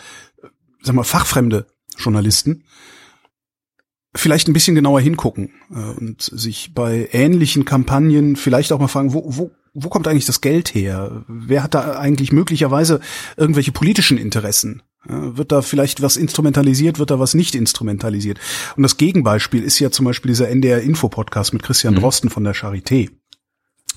äh, sag mal, fachfremde Journalisten vielleicht ein bisschen genauer hingucken äh, und sich bei ähnlichen Kampagnen vielleicht auch mal fragen, wo, wo, wo kommt eigentlich das Geld her? Wer hat da eigentlich möglicherweise irgendwelche politischen Interessen? Wird da vielleicht was instrumentalisiert, wird da was nicht instrumentalisiert? Und das Gegenbeispiel ist ja zum Beispiel dieser NDR-Info-Podcast mit Christian mhm. Drosten von der Charité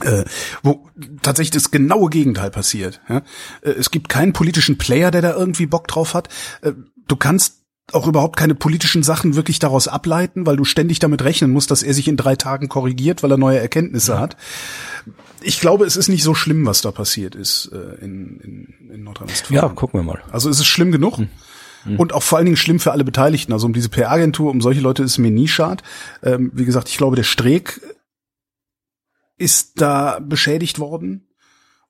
äh, wo tatsächlich das genaue Gegenteil passiert. Ja? Äh, es gibt keinen politischen Player, der da irgendwie Bock drauf hat. Äh, du kannst auch überhaupt keine politischen Sachen wirklich daraus ableiten, weil du ständig damit rechnen musst, dass er sich in drei Tagen korrigiert, weil er neue Erkenntnisse ja. hat. Ich glaube, es ist nicht so schlimm, was da passiert ist äh, in, in, in Nordrhein-Westfalen. Ja, gucken wir mal. Also es ist schlimm genug. Hm. hm. Und auch vor allen Dingen schlimm für alle Beteiligten. Also um diese PR-Agentur, um solche Leute ist mir nie schad. Ähm, wie gesagt, ich glaube, der Streeck ist da beschädigt worden.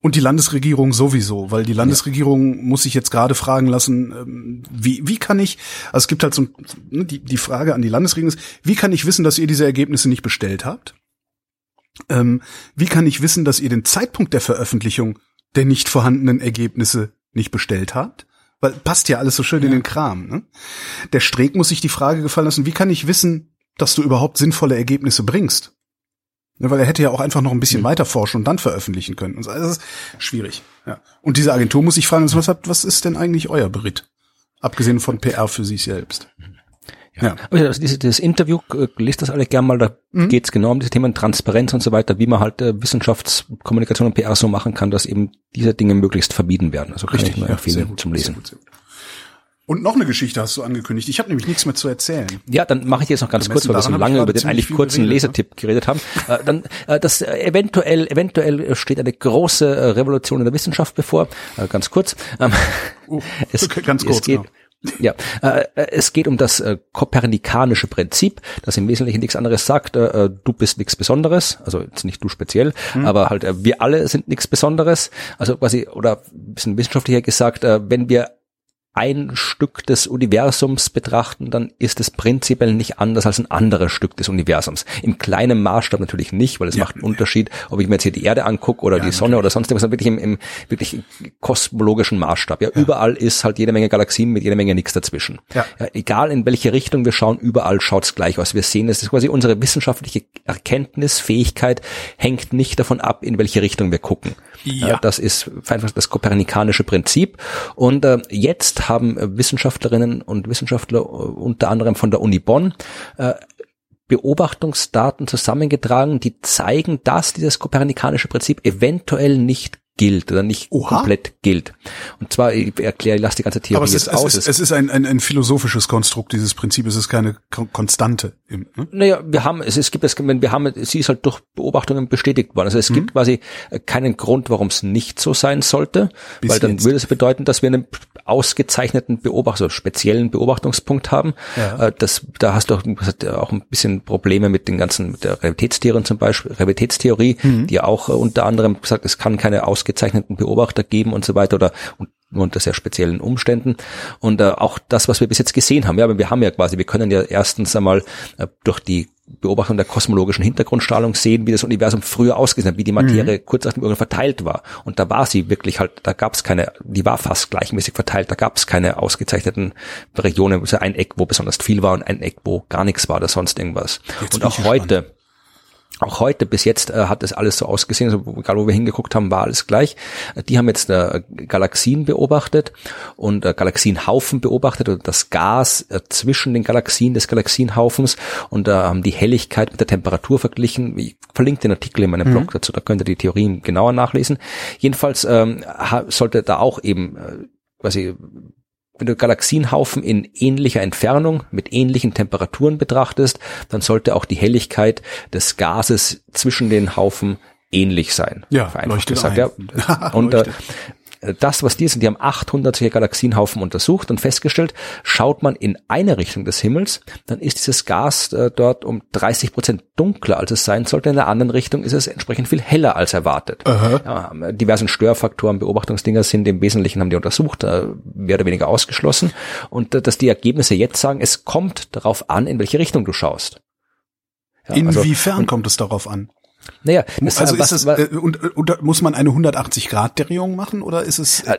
Und die Landesregierung sowieso, weil die Landesregierung muss sich jetzt gerade fragen lassen, ähm, wie, wie kann ich, also es gibt halt so, ne, die, die Frage an die Landesregierung ist, wie kann ich wissen, dass ihr diese Ergebnisse nicht bestellt habt? Ähm, wie kann ich wissen, dass ihr den Zeitpunkt der Veröffentlichung der nicht vorhandenen Ergebnisse nicht bestellt habt? Weil passt ja alles so schön ja. in den Kram. Ne? Der Streeck muss sich die Frage gefallen lassen, wie kann ich wissen, dass du überhaupt sinnvolle Ergebnisse bringst? Ne, weil er hätte ja auch einfach noch ein bisschen mhm. weiter forschen und dann veröffentlichen können. Und so. Also das ist schwierig. Ja. Und diese Agentur muss sich fragen, was, was ist denn eigentlich euer Beritt? Abgesehen von PR für sich selbst. Ja. Also dieses, dieses Interview, äh, lest das alle gern mal, da mhm. geht es genau um diese Themen Transparenz und so weiter, wie man halt äh, Wissenschaftskommunikation und PR so machen kann, dass eben diese Dinge möglichst vermieden werden. Also kann Richtig, ich nur empfehlen ja, zum Lesen. Sehr gut, sehr gut. Und noch eine Geschichte hast du angekündigt. Ich habe nämlich nichts mehr zu erzählen. Ja, dann mache ich jetzt noch ganz kurz, weil wir so lange über den eigentlich kurzen geredet, Lesetipp geredet haben. äh, dann, äh, das äh, eventuell, eventuell steht eine große äh, Revolution in der Wissenschaft bevor. Äh, ganz kurz. Ähm, uh, es, ganz kurz. Es geht, ja, äh, es geht um das äh, kopernikanische Prinzip, das im Wesentlichen nichts anderes sagt, äh, äh du bist nichts Besonderes, also jetzt nicht du speziell, hm. aber halt äh, wir alle sind nichts Besonderes. Also quasi, oder ein bisschen wissenschaftlicher gesagt, äh, wenn wir ein Stück des Universums betrachten, dann ist es prinzipiell nicht anders als ein anderes Stück des Universums. Im kleinen Maßstab natürlich nicht, weil es ja, macht einen Unterschied, ob ich mir jetzt hier die Erde angucke oder ja, die Sonne natürlich. oder sonst irgendwas, wirklich im, im wirklich kosmologischen Maßstab. Ja, ja, überall ist halt jede Menge Galaxien mit jeder Menge nichts dazwischen. Ja. ja egal in welche Richtung wir schauen, überall schaut's gleich aus. Wir sehen, es ist quasi unsere wissenschaftliche Erkenntnisfähigkeit hängt nicht davon ab, in welche Richtung wir gucken. Ja. das ist einfach das kopernikanische Prinzip. Und äh, jetzt haben äh, Wissenschaftlerinnen und Wissenschaftler äh, unter anderem von der Uni Bonn äh, Beobachtungsdaten zusammengetragen, die zeigen, dass dieses kopernikanische Prinzip eventuell nicht gilt oder nicht Oha. komplett gilt. Und zwar, ich erkläre, ich lasse die ganze Theorie Aber es ist, aus. Es ist, es ist ein, ein, ein philosophisches Konstrukt, dieses Prinzip. Es ist keine Konstante. Ne? Naja, wir haben, es, es gibt es, wir haben, sie ist halt durch Beobachtungen bestätigt worden. Also es mhm. gibt quasi keinen Grund, warum es nicht so sein sollte, Bis weil dann jetzt. würde es bedeuten, dass wir einen ausgezeichneten Beobachter, also speziellen Beobachtungspunkt haben. Ja. Äh, das, da hast du auch, auch ein bisschen Probleme mit den ganzen, mit der Realitätstheorie zum Beispiel, Realitätstheorie, mhm. die auch äh, unter anderem sagt, es kann keine aus ausgezeichneten Beobachter geben und so weiter oder nur unter sehr speziellen Umständen. Und äh, auch das, was wir bis jetzt gesehen haben, ja, aber wir haben ja quasi, wir können ja erstens einmal äh, durch die Beobachtung der kosmologischen Hintergrundstrahlung sehen, wie das Universum früher ausgesehen hat, wie die Materie mhm. kurz nach dem Urknall verteilt war. Und da war sie wirklich halt, da gab es keine, die war fast gleichmäßig verteilt, da gab es keine ausgezeichneten Regionen, also ein Eck, wo besonders viel war und ein Eck, wo gar nichts war oder sonst irgendwas. Jetzt und auch heute, auch heute bis jetzt äh, hat es alles so ausgesehen, also egal wo wir hingeguckt haben, war alles gleich. Die haben jetzt äh, Galaxien beobachtet und äh, Galaxienhaufen beobachtet und das Gas äh, zwischen den Galaxien des Galaxienhaufens und da äh, haben die Helligkeit mit der Temperatur verglichen. Ich verlinke den Artikel in meinem mhm. Blog dazu, da könnt ihr die Theorien genauer nachlesen. Jedenfalls ähm, sollte da auch eben äh, quasi wenn du Galaxienhaufen in ähnlicher Entfernung mit ähnlichen Temperaturen betrachtest, dann sollte auch die Helligkeit des Gases zwischen den Haufen ähnlich sein. Ja, vereinfacht gesagt. Ein. Ja. Und äh, das, was die sind, die haben 800 solche Galaxienhaufen untersucht und festgestellt, schaut man in eine Richtung des Himmels, dann ist dieses Gas äh, dort um 30 Prozent dunkler, als es sein sollte. In der anderen Richtung ist es entsprechend viel heller als erwartet. Ja, diversen Störfaktoren, Beobachtungsdinger sind im Wesentlichen, haben die untersucht, äh, mehr oder weniger ausgeschlossen. Und äh, dass die Ergebnisse jetzt sagen, es kommt darauf an, in welche Richtung du schaust. Ja, Inwiefern also, kommt es darauf an? Naja, das, also was, ist es, äh, und, und, muss man eine 180 Grad Drehung machen oder ist es? Äh,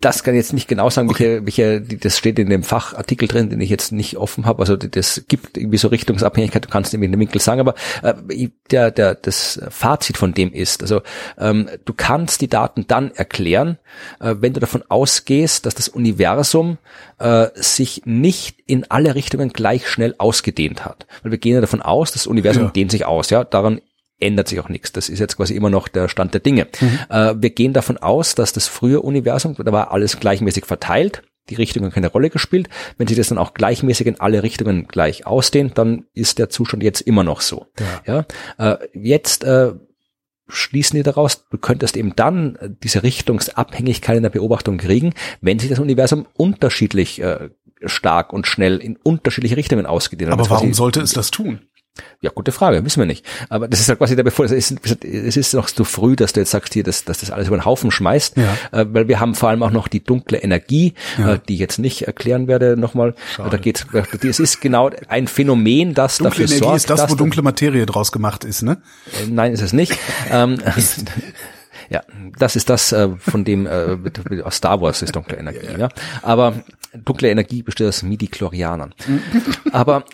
das kann ich jetzt nicht genau sagen, okay. welche, welche, das steht in dem Fachartikel drin, den ich jetzt nicht offen habe. Also das gibt irgendwie so Richtungsabhängigkeit, du kannst irgendwie in den Winkel sagen, aber äh, der, der, das Fazit von dem ist, also ähm, du kannst die Daten dann erklären, äh, wenn du davon ausgehst, dass das Universum äh, sich nicht in alle Richtungen gleich schnell ausgedehnt hat. Weil wir gehen ja davon aus, das Universum ja. dehnt sich aus, ja, daran ändert sich auch nichts. Das ist jetzt quasi immer noch der Stand der Dinge. Mhm. Äh, wir gehen davon aus, dass das frühe Universum, da war alles gleichmäßig verteilt, die Richtungen keine Rolle gespielt. Wenn sich das dann auch gleichmäßig in alle Richtungen gleich ausdehnt, dann ist der Zustand jetzt immer noch so. Ja. ja? Äh, jetzt äh, schließen die daraus, du könntest eben dann diese Richtungsabhängigkeit in der Beobachtung kriegen, wenn sich das Universum unterschiedlich äh, stark und schnell in unterschiedliche Richtungen ausgedehnt hat. Aber warum sollte es das tun? Ja, gute Frage, wissen wir nicht. Aber das ist halt quasi der Bevor, es ist, es ist noch zu früh, dass du jetzt sagst hier, dass, dass das alles über den Haufen schmeißt, ja. äh, weil wir haben vor allem auch noch die dunkle Energie, ja. äh, die ich jetzt nicht erklären werde nochmal. Da geht's, es ist genau ein Phänomen, das dunkle dafür Energie sorgt, ist das, wo dunkle Materie draus gemacht ist, ne? Äh, nein, ist es nicht. ähm, ja, das ist das, äh, von dem äh, aus Star Wars ist dunkle Energie. Ja. ja. Aber dunkle Energie besteht aus Midi-Chlorianern. Aber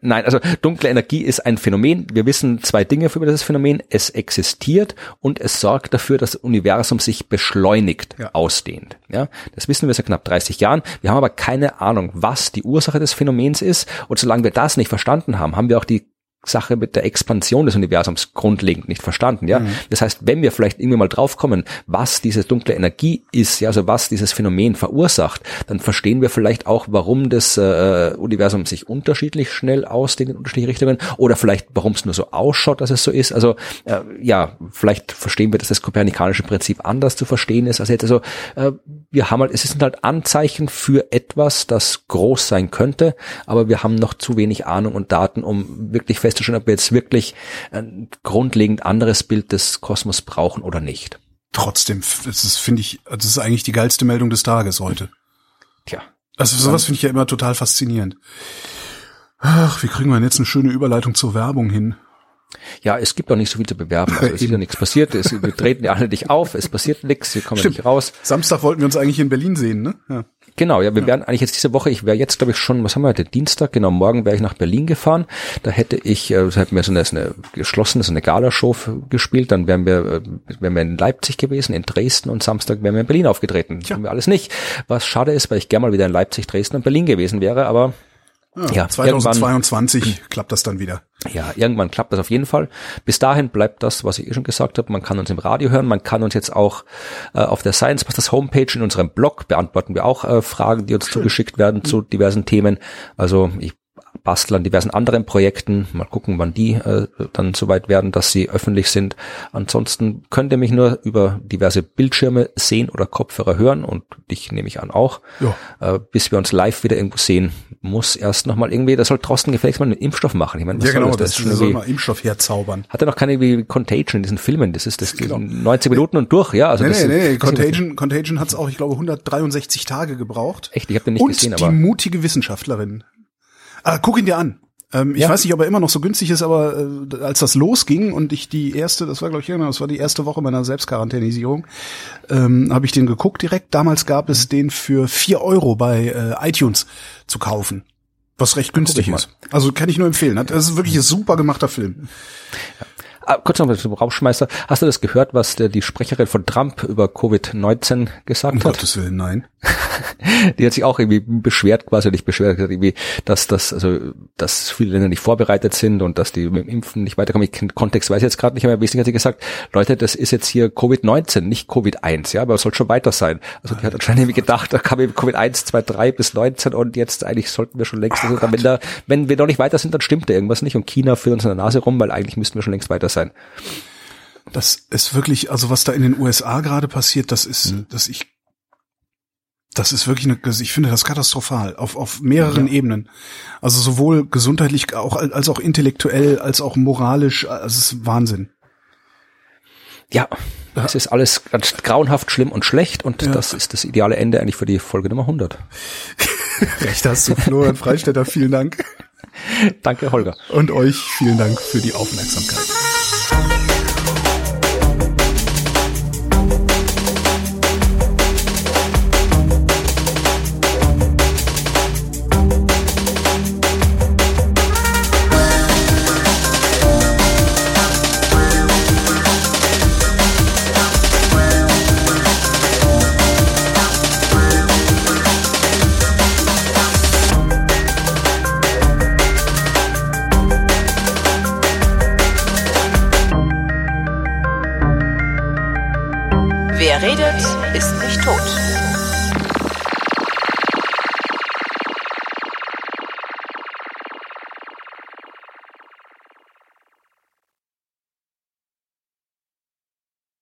Nein, also dunkle Energie ist ein Phänomen. Wir wissen zwei Dinge über dieses Phänomen. Es existiert und es sorgt dafür, dass das Universum sich beschleunigt, ja. ausdehnt. Ja, das wissen wir seit knapp 30 Jahren. Wir haben aber keine Ahnung, was die Ursache des Phänomens ist. Und solange wir das nicht verstanden haben, haben wir auch die Sache mit der Expansion des Universums grundlegend nicht verstanden, ja. Mhm. Das heißt, wenn wir vielleicht irgendwie mal draufkommen, was diese dunkle Energie ist, ja, also was dieses Phänomen verursacht, dann verstehen wir vielleicht auch, warum das äh, Universum sich unterschiedlich schnell ausdehnt in unterschiedliche Richtungen oder vielleicht, warum es nur so ausschaut, dass es so ist. Also äh, ja, vielleicht verstehen wir, dass das kopernikanische Prinzip anders zu verstehen ist als jetzt. Also äh, wir haben halt, es sind halt Anzeichen für etwas, das groß sein könnte, aber wir haben noch zu wenig Ahnung und Daten, um wirklich fest festzustellen, ob wir jetzt wirklich ein grundlegend anderes Bild des Kosmos brauchen oder nicht. Trotzdem, das ist, finde ich, das ist eigentlich die geilste Meldung des Tages heute. Tja. Also sowas finde ich ja immer total faszinierend. Ach, wie kriegen wir denn jetzt eine schöne Überleitung zur Werbung hin? Ja, es gibt auch nicht so viel zu bewerben. Also es ist ja nichts passiert. Es, wir treten ja alle nicht auf. Es passiert nichts. Wir kommen Stimmt. nicht raus. Samstag wollten wir uns eigentlich in Berlin sehen, ne? Ja. Genau, ja, wir ja. wären eigentlich jetzt diese Woche, ich wäre jetzt, glaube ich, schon, was haben wir heute, Dienstag, genau, morgen wäre ich nach Berlin gefahren. Da hätte ich, äh, hätten wir so eine, so eine geschlossene, so eine Galashow gespielt, dann wären wir, äh, wären wir in Leipzig gewesen, in Dresden und Samstag wären wir in Berlin aufgetreten. Ja. Haben wir alles nicht. Was schade ist, weil ich gerne mal wieder in Leipzig, Dresden und Berlin gewesen wäre, aber ja, ja 2022 klappt das dann wieder. Ja, irgendwann klappt das auf jeden Fall. Bis dahin bleibt das, was ich eh schon gesagt habe. Man kann uns im Radio hören, man kann uns jetzt auch äh, auf der Science Busters Homepage in unserem Blog beantworten wir auch äh, Fragen, die uns Schön. zugeschickt werden zu diversen Themen. Also ich basteln an diversen anderen Projekten. Mal gucken, wann die äh, dann soweit werden, dass sie öffentlich sind. Ansonsten könnt ihr mich nur über diverse Bildschirme sehen oder Kopfhörer hören und dich nehme ich an auch. Ja. Äh, bis wir uns live wieder irgendwo sehen, muss erst nochmal irgendwie, das soll draußen gefälligst mal einen Impfstoff machen. Ich meine, was ja, genau, das, das, das soll mal Impfstoff herzaubern. Hat er noch keine wie Contagion in diesen Filmen? Das ist das genau. 90 Minuten und durch, ja. Also nee, das, nee, nee, Contagion, Contagion hat es auch, ich glaube, 163 Tage gebraucht. Echt, ich habe den nicht und gesehen, aber. die mutige Wissenschaftlerin Ah, guck ihn dir an. Ähm, ich ja. weiß nicht, ob er immer noch so günstig ist, aber äh, als das losging und ich die erste, das war glaube ich irgendwann, das war die erste Woche meiner Selbstquarantänisierung, ähm, habe ich den geguckt direkt. Damals gab es den für vier Euro bei äh, iTunes zu kaufen. Was recht günstig ist. Also kann ich nur empfehlen. Das ist wirklich ein super gemachter Film. Ja. Ah, kurz noch zum Raumschmeißer. Hast du das gehört, was der, die Sprecherin von Trump über Covid-19 gesagt um hat? Gottes Willen, nein. die hat sich auch irgendwie beschwert, quasi nicht beschwert, irgendwie, dass das, also, dass viele Länder nicht vorbereitet sind und dass die mit dem Impfen nicht weiterkommen. Ich Kontext weiß ich jetzt gerade nicht mehr. Wesentlich hat sie gesagt, Leute, das ist jetzt hier Covid-19, nicht Covid-1, ja, aber es soll schon weiter sein. Also die hat anscheinend irgendwie gedacht, da kam eben Covid-1, 2, 3 bis 19 und jetzt eigentlich sollten wir schon längst, also, wenn da, wenn wir noch nicht weiter sind, dann stimmt da irgendwas nicht und China führt uns in der Nase rum, weil eigentlich müssten wir schon längst weiter sein sein. Das ist wirklich, also was da in den USA gerade passiert, das ist, mhm. dass ich, das ist wirklich eine, ich finde das katastrophal auf, auf mehreren ja. Ebenen. Also sowohl gesundheitlich, auch, als auch intellektuell, als auch moralisch, also es ist Wahnsinn. Ja, es ist alles ganz grauenhaft, schlimm und schlecht und ja. das ist das ideale Ende eigentlich für die Folge Nummer 100. Recht hast du, Florian Freistetter, vielen Dank. Danke, Holger. Und euch vielen Dank für die Aufmerksamkeit.